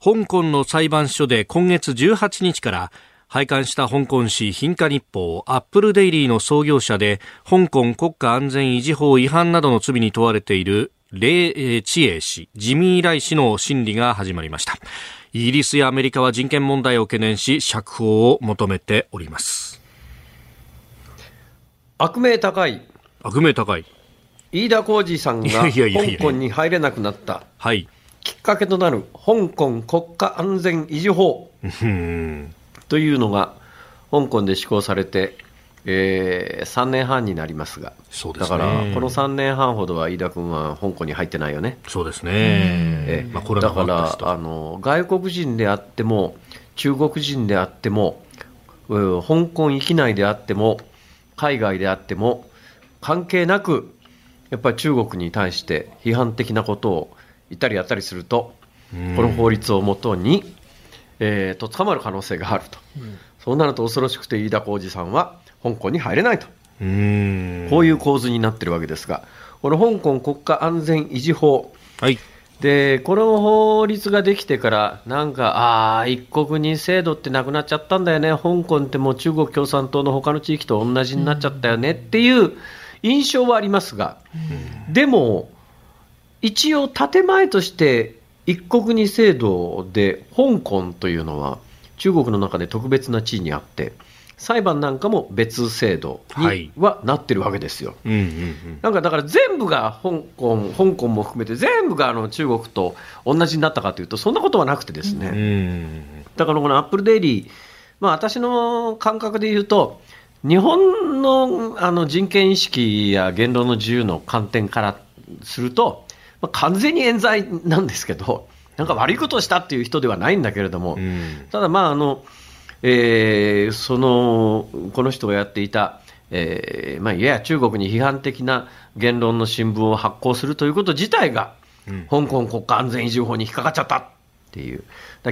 香港の裁判所で今月18日から廃刊した香港紙貧華日報アップルデイリーの創業者で香港国家安全維持法違反などの罪に問われているレイ・チエイ氏、ジミー・ライ氏の審理が始まりました。イギリスやアメリカは人権問題を懸念し釈放を求めております。悪名高い悪名高い。飯田浩二さんが香港に入れなくなったはい。きっかけとなる香港国家安全維持法うん。というのが香港で施行されて、え3年半になりますが。そうですね。だからこの3年半ほどは飯田君は香港に入ってないよね。そうですね。ええまあコロナだからあの外国人であっても中国人であってもうん香港域内であっても海外であっても関係なくやっぱり中国に対して批判的なことを言ったりやったりするとこの法律をもとに、えーと捕まる可能性があると、そうなると恐ろしくて飯田浩二さんは香港に入れないと。うん。こういう構図になってるわけですが、この香港国家安全維持法、はい。でこの法律ができてから、なんか、ああ、一国二制度ってなくなっちゃったんだよね、香港ってもう中国共産党の他の地域と同じになっちゃったよねっていう印象はありますが、でも、一応、建前として一国二制度で香港というのは中国の中で特別な地位にあって、裁判なんかも別制度はいにはなってるわけですよ。うんうんうん。なんかだから全部が香港、香港も含めて全部があの中国と同じになったかというと、そんなことはなくてですね、うん。だからこのアップルデイリー、まあ、私の感覚で言うと、日本のあの人権意識や言論の自由の観点からすると、まあ、完全に冤罪なんですけど、なんか悪いことをしたっていう人ではないんだけれども、うんただ、まああのえーそのこの人がやっていた、えーまあ、いやや中国に批判的な言論の新聞を発行するということ自体が、香港国家安全維持法に引っかかっちゃったっていう、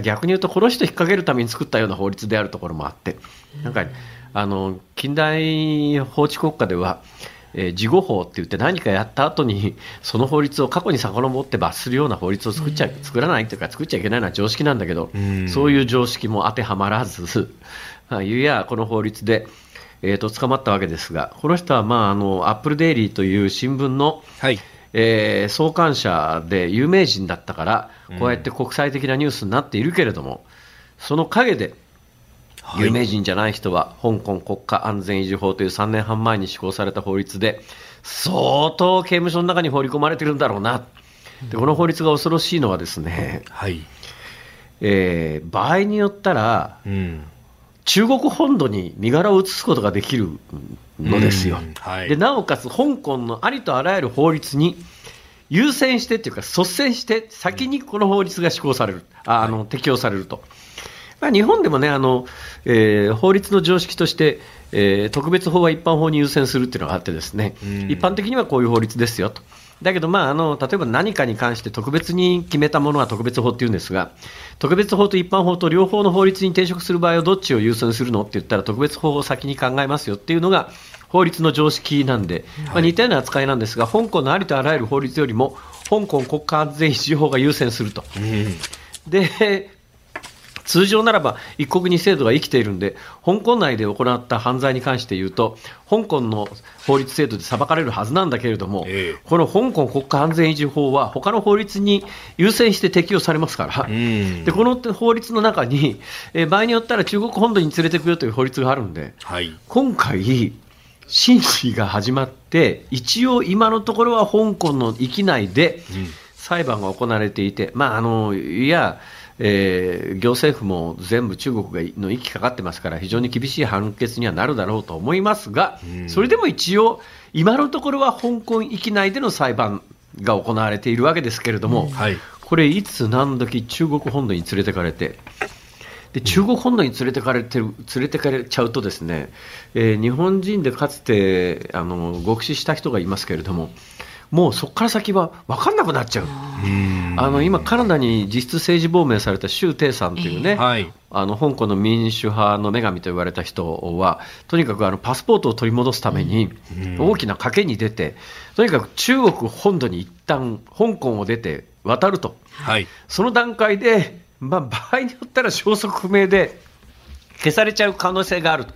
逆に言うと、この人引っ掛けるために作ったような法律であるところもあって、なんかあの近代法治国家では、えー事後法って言って何かやった後に その法律を過去に遡って罰するような法律を作っちゃ、作らないというか作っちゃいけないのは常識なんだけど、そういう常識も当てはまらず、まあいやこの法律で、えー、と捕まったわけですがこの人は、まあ、あのアップルデイリーという新聞の、はい。えー創刊者で有名人だったからこうやって国際的なニュースになっているけれども、その陰で有名人じゃない人は、香港国家安全維持法という3年半前に施行された法律で、相当刑務所の中に放り込まれてるんだろうな。でこの法律が恐ろしいのはですね、はい。えー場合によったら、うん。中国本土に身柄を移すことができるのですよ。うんはいでなおかつ、香港のありとあらゆる法律に優先してっていうか、率先して、先にこの法律が施行される、ああの適用されると。まあ、日本でもねあの、えー法律の常識として、えー特別法は一般法に優先するっていうのがあってですね、一般的にはこういう法律ですよと。だけど、まあ、あの例えば何かに関して特別に決めたものは特別法っていうんですが、特別法と一般法と両方の法律に抵触する場合はどっちを優先するのって言ったら特別法を先に考えますよっていうのが法律の常識なんで、まあ、似たような扱いなんですが、香港のありとあらゆる法律よりも香港国家安全維持法が優先すると。で通常ならば一国二制度が生きているんで、香港内で行った犯罪に関して言うと、香港の法律制度で裁かれるはずなんだけれども、ええ。この香港国家安全維持法は、他の法律に優先して適用されますから、ん。でこの法律の中に、えー場合によったら中国本土に連れてくよという法律があるんで、はい。今回、審理が始まって、一応今のところは香港の域内で裁判が行われていて、まあ、あのいや、えー行政府も全部中国がの息かかってますから、非常に厳しい判決にはなるだろうと思いますが、それでも一応、今のところは香港域内での裁判が行われているわけですけれども、はい。これ、いつ何時中国本土に連れてかれて、で中国本土に連れてかれてる連れてかれちゃうと、ですね、えー日本人でかつてあの極死した人がいますけれども、もうそこから先は分かんなくなっちゃう。あの今、カナダに実質政治亡命された周庭さんというね、はい。あの香港の民主派の女神と言われた人は、とにかくあのパスポートを取り戻すために、大きな賭けに出て、とにかく中国本土に一旦香港を出て渡ると、はい。その段階で、まあ、場合によったら消息不明で消されちゃう可能性があると、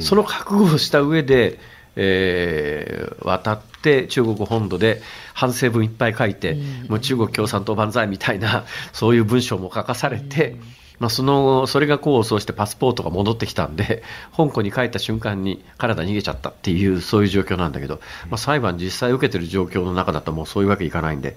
その覚悟をした上で、えー渡って中国本土で反省文いっぱい書いて、もう中国共産党万歳みたいな、そういう文章も書かされて、まあ、そのそれが功を奏してパスポートが戻ってきたんで、香港に帰った瞬間にカナダに逃げちゃったっていう、そういう状況なんだけど、まあ、裁判実際受けてる状況の中だと、もうそういうわけいかないんで、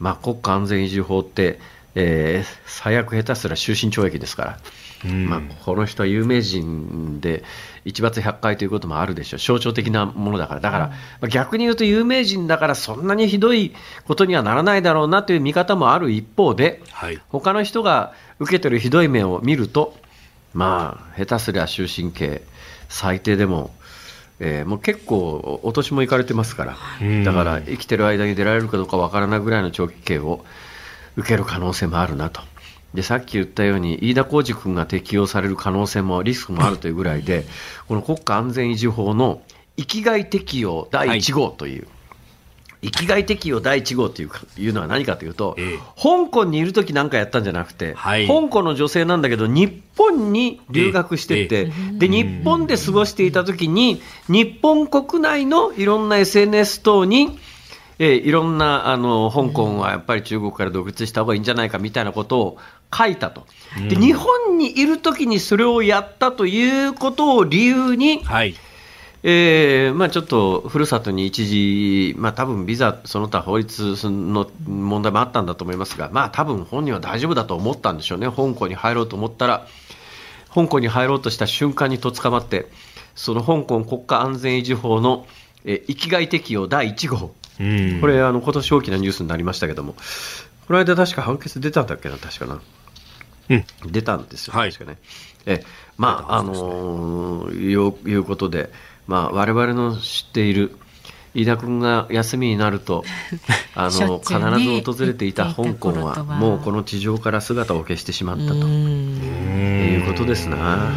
まあ、国家安全維持法って、えー最悪下手すら終身懲役ですから、まあ、この人は有名人で一罰百回ということもあるでしょう、象徴的なものだから、だから、まあ逆に言うと有名人だからそんなにひどいことにはならないだろうなという見方もある一方で、はい。他の人が受けてるひどい目を見ると、まあ、下手すりゃ終身刑、最低でも、えーもう結構、お年も行かれてますから、だから生きてる間に出られるかどうかわからないぐらいの長期刑を受ける可能性もあるなと。でさっき言ったように、飯田浩司君が適用される可能性もリスクもあるというぐらいで、この国家安全維持法の域外適用第1号という、域外適用第1号というかいうのは何かというと、ええ。香港にいるときなんかやったんじゃなくて、はい。香港の女性なんだけど、日本に留学してて、で日本で過ごしていたときに、日本国内のいろんな SNS 等に、えーいろんなあの香港はやっぱり中国から独立した方がいいんじゃないかみたいなことを書いたと、で日本にいるときにそれをやったということを理由に、はい。えーまあ、ちょっとふるさとに一時、まあ多分ビザ、その他法律の問題もあったんだと思いますが、まあ多分本人は大丈夫だと思ったんでしょうね、香港に入ろうと思ったら、香港に入ろうとした瞬間にとっ捕まって、その香港国家安全維持法の、え外適用第1号、うん。これ、あの今年大きなニュースになりましたけども、この間、確か判決出たんだっけな、確かな。うん出たんですよ、はい確かね。えまあ、あのーいういうことで、まあ、我々の知っている、飯田君が休みになると あの必ず訪れていた香港はもうこの地上から姿を消してしまったとうんいうことですな。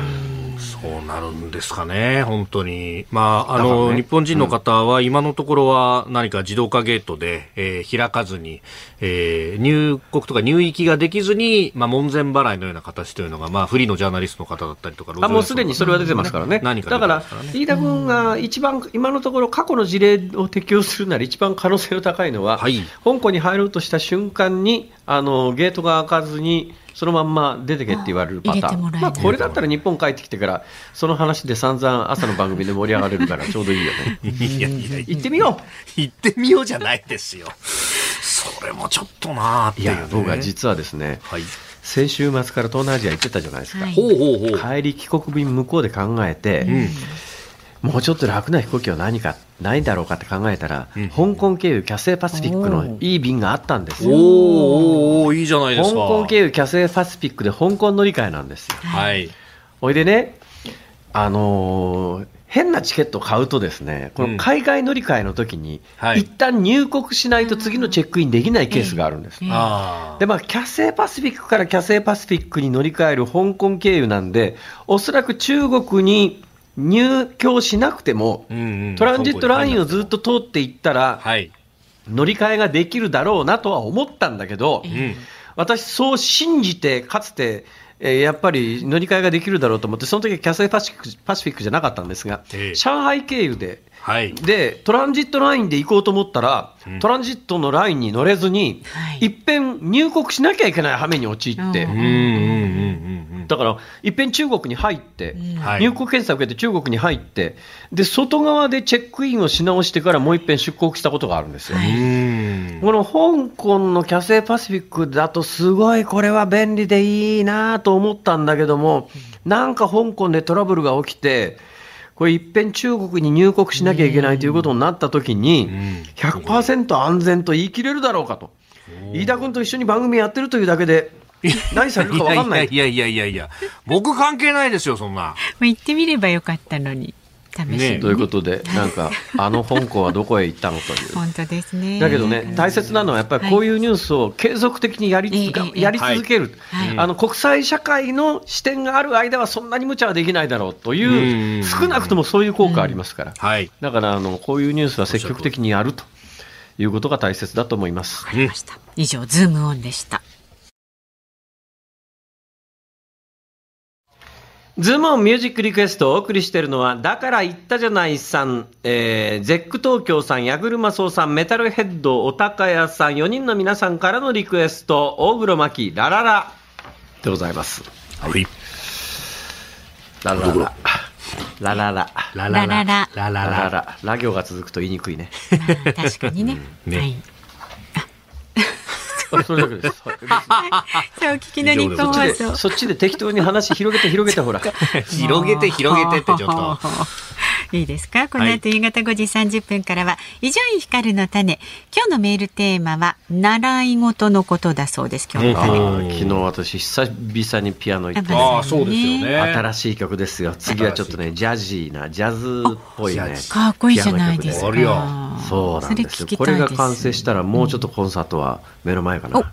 そうなるんですかね、本当に。まあ、あの、ね。日本人の方は今のところは何か自動化ゲートで、えー開かずに、えー入国とか入域ができずに、まあ、門前払いのような形というのが、まあ、フリーのジャーナリストの方だったりとか、あもうすでにそれは出てますからね。何かだから飯田君が一番、今のところ過去の事例を適用するなら一番可能性の高いのは、はい。香港に入ろうとした瞬間に、あの、ゲートが開かずに、そのまんま出てけって言われるパターン。まあ、これだったら日本帰ってきてから、その話で散々朝の番組で盛り上がれるからちょうどいいよね。いやいや、行ってみよ行ってみようじゃないですよ。それもちょっとなーっういていう、ね。や、僕は実はですね、はい。先週末から東南アジア行ってたじゃないですか。はいほうほうほう。帰り帰国便向こうで考えて、もうちょっと楽な飛行機は何かないだろうかって考えたら、香港経由キャセイパシフィックのいい便があったんですよ。おーおいいじゃないですか。香港経由キャセイパシフィックで香港乗り換えなんですよ。はい。おいでね、あのー変なチケットを買うとですね、この海外乗り換えの時に、はい一旦入国しないと次のチェックインできないケースがあるんです。あで、まあ、キャセイパシフィックからキャセイパシフィックに乗り換える香港経由なんで、おそらく中国に入境しなくても、トランジットラインをずっと通っていったら、はい。乗り換えができるだろうなとは思ったんだけど、うん。私、そう信じて、かつて、えーやっぱり乗り換えができるだろうと思って、その時はキャセイパシフィックパシフィックじゃなかったんですが、ええ上海経由で、はい。で、トランジットラインで行こうと思ったら、トランジットのラインに乗れずに、はいいっぺん入国しなきゃいけない羽目に陥って、うんうんうんうんうんだから、いっぺん中国に入って。入国検査を受けて中国に入って、で、外側でチェックインをし直してからもういっぺん出国したことがあるんですよ。この香港のキャセイパシフィックだとすごいこれは便利でいいなと思ったんだけども、なんか香港でトラブルが起きて、これいっぺん中国に入国しなきゃいけないということになった時に、100%安全と言い切れるだろうかと。飯田君と一緒に番組やってるというだけで、何されるか分かんない。いやいやいやいや。僕関係ないですよ、そんな。まあ行ってみればよかったのに。試しに、ねということで、なんか、あの香港はどこへ行ったのという。本当ですね。だけどね、大切なのはやっぱりこういうニュースを継続的にやり続け,、ええやり続ける、はい。あの国際社会の視点がある間はそんなに無茶はできないだろうという、うん。少なくともそういう効果ありますから、はい。だからあのこういうニュースは積極的にやるということが大切だと思います。以上ズームオンでしたズームオンミュージックリクエストをお送りしているのは、だから言ったじゃないさん、えー、ゼック東京さん、矢車荘さん、メタルヘッド、おたかやさん、4人の皆さんからのリクエスト、大黒摩季、ラララでございます。はい。ラララ。ラララ。ラララ。ラララ。ラララ。ラ行が続くと言いにくいね。確かにね。ね。はいそれだけです。はいさあお聞きの日本放送そっちで適当に話広げて広げてほら。広げて広げてってちょっと。いいですか？この後夕方5時30分からは伊集院光の種。今日のメールテーマは習い事のことだそうです今日の。あ種ー昨日私久々にピアノ行って。ああ、そうですよね。新しい曲ですよ。次はちょっとね、ジャジーな、ジャズっぽいね。かっこいいじゃないですか。そうなんですよ。これが完成したらもうちょっとコンサートは目の前かな。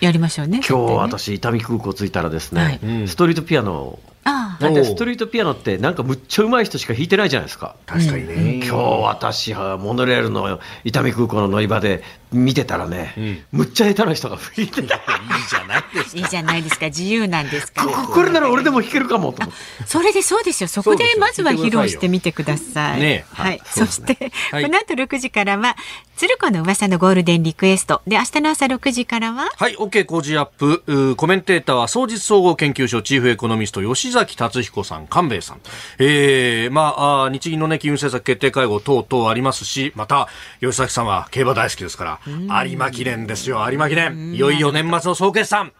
やりましょうね。今日ね。私、伊丹空港着いたらですはい。ね、ストリートピアノをああだってストリートピアノってなんかむっちゃ上手い人しか弾いてないじゃないですか。確かにね。今日私はモノレールの伊丹空港の乗り場で見てたらね、むっちゃ下手な人が吹いてた。いいじゃないですいいじゃないですか自由なんですからここれなら俺でも弾けるかもと思って。それでそうですよ。そこでまずは披露してみてください。ねはい。そして、はいこの後6時からは、鶴子の噂のゴールデンリクエスト。で、明日の朝6時からは、はい、OK 工事アップ。コメンテーターは、総実総合研究所チーフエコノミスト、吉崎達彦さん、官兵衛さん。えー、まあ、日銀のね、金融政策決定会合等々ありますし、また、吉崎さんは競馬大好きですから、有馬記念ですよ、有馬記念。いよいよ年末の総決算。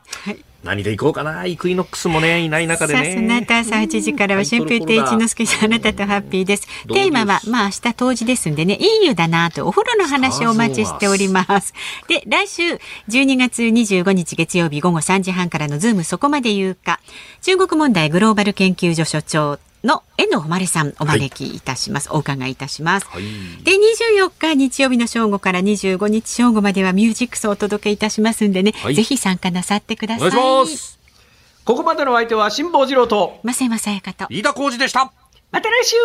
何で行こうかな。イクイノックスもね、いない中でさあ、そのね。後朝8時からは、春風亭一之輔さん、あなたとハッピーですテーマは、まあ明日冬至ですんでね、いい湯だなと、お風呂の話をお待ちしております。で、来週、12月25日月曜日午後3時半からのズームそこまで言うか、中国問題グローバル研究所所長、遠藤誉さんお招きいたします、お伺いいたします、で24日日曜日の正午から25日正午まではミュージックスをお届けいたしますんでね、はい。ぜひ参加なさってください。ここまでのお相手は辛坊治郎と増山さやかと。飯田浩司でした。また来週